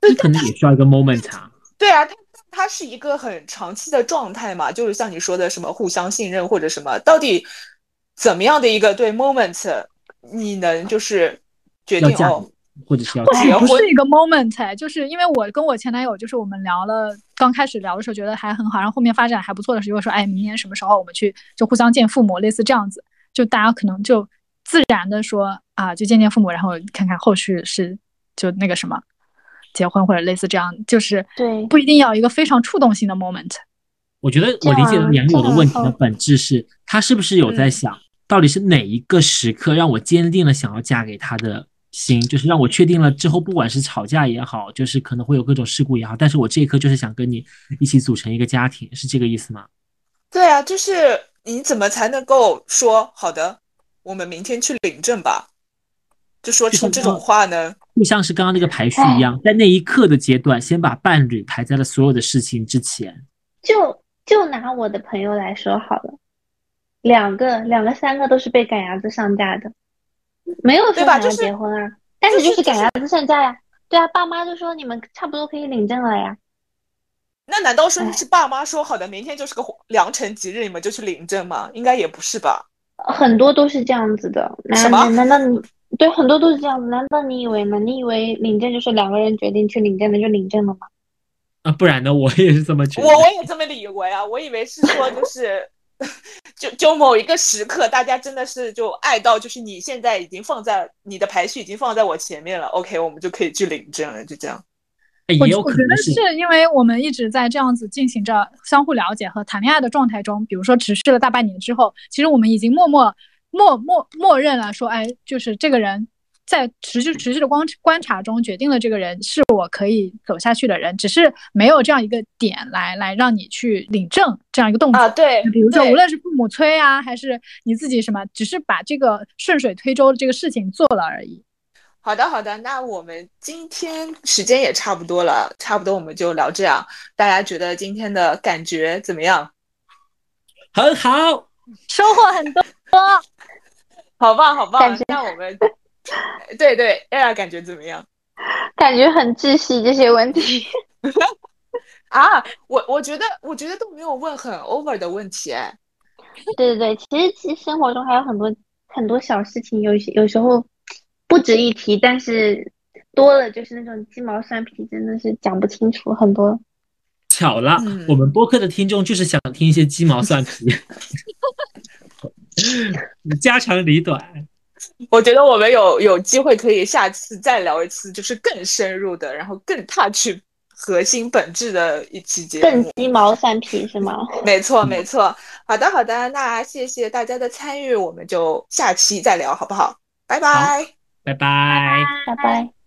这可能也需要一个 moment 啊。对啊，它它是一个很长期的状态嘛，就是像你说的什么互相信任或者什么，到底。怎么样的一个对 moment，你能就是决定哦，或者是要结婚？不是一个 moment，就是因为我跟我前男友，就是我们聊了，刚开始聊的时候觉得还很好，然后后面发展还不错的时候说，哎，明年什么时候我们去就互相见父母，类似这样子，就大家可能就自然的说啊，就见见父母，然后看看后续是就那个什么结婚或者类似这样，就是对，不一定要一个非常触动性的 moment。我觉得我理解的杨柳的问题的本质是，他是不是有在想，到底是哪一个时刻让我坚定了想要嫁给他的心，就是让我确定了之后，不管是吵架也好，就是可能会有各种事故也好，但是我这一刻就是想跟你一起组成一个家庭，是这个意思吗？对啊，就是你怎么才能够说好的，我们明天去领证吧？就说出这种话呢？就像是刚刚那个排序一样，在那一刻的阶段，先把伴侣排在了所有的事情之前，就。就拿我的朋友来说好了，两个、两个、三个都是被赶鸭子上架的，没有说想要结婚啊，但是就是赶鸭子上架呀。对啊，爸妈就说你们差不多可以领证了呀。那难道说是爸妈说好的，明天就是个良辰吉日，你们就去领证吗？应该也不是吧。很多都是这样子的。什么？难道你对很多都是这样子？难道你以为呢？你以为领证就是两个人决定去领证的就领证了吗？啊，不然呢？我也是这么觉得。我我也这么以为啊，我以为是说就是，就就某一个时刻，大家真的是就爱到，就是你现在已经放在你的排序已经放在我前面了，OK，我们就可以去领证了，就这样。也有可能我觉得是因为我们一直在这样子进行着相互了解和谈恋爱的状态中，比如说持续了大半年之后，其实我们已经默默默默默认了说，哎，就是这个人。在持续持续的观观察中决定了这个人是我可以走下去的人，只是没有这样一个点来来让你去领证这样一个动作啊。对，比如说无论是父母催啊，还是你自己什么，只是把这个顺水推舟的这个事情做了而已。好的，好的，那我们今天时间也差不多了，差不多我们就聊这样。大家觉得今天的感觉怎么样？很好，收获很多，好棒，好棒感觉！那我们对 对，艾拉感觉怎么样感觉很窒息这些问题。啊？我我觉得我觉得都没有问很 over 的问题，哎，对对对，其实其实生活中还有很多很多小事情，有些有时候不值一提，但是多了就是那种鸡毛蒜皮，真的是讲不清楚很多。巧了，嗯我们播客的听众就是想听一些鸡毛蒜皮，家长里短。我觉得我们有有机会可以下次再聊一次，就是更深入的，然后更 touch 核心本质的一期节目更。鸡毛蒜皮是吗？没错，没错。好的，好的，那谢谢大家的参与，我们就下期再聊，好不好？拜拜。拜拜。拜拜。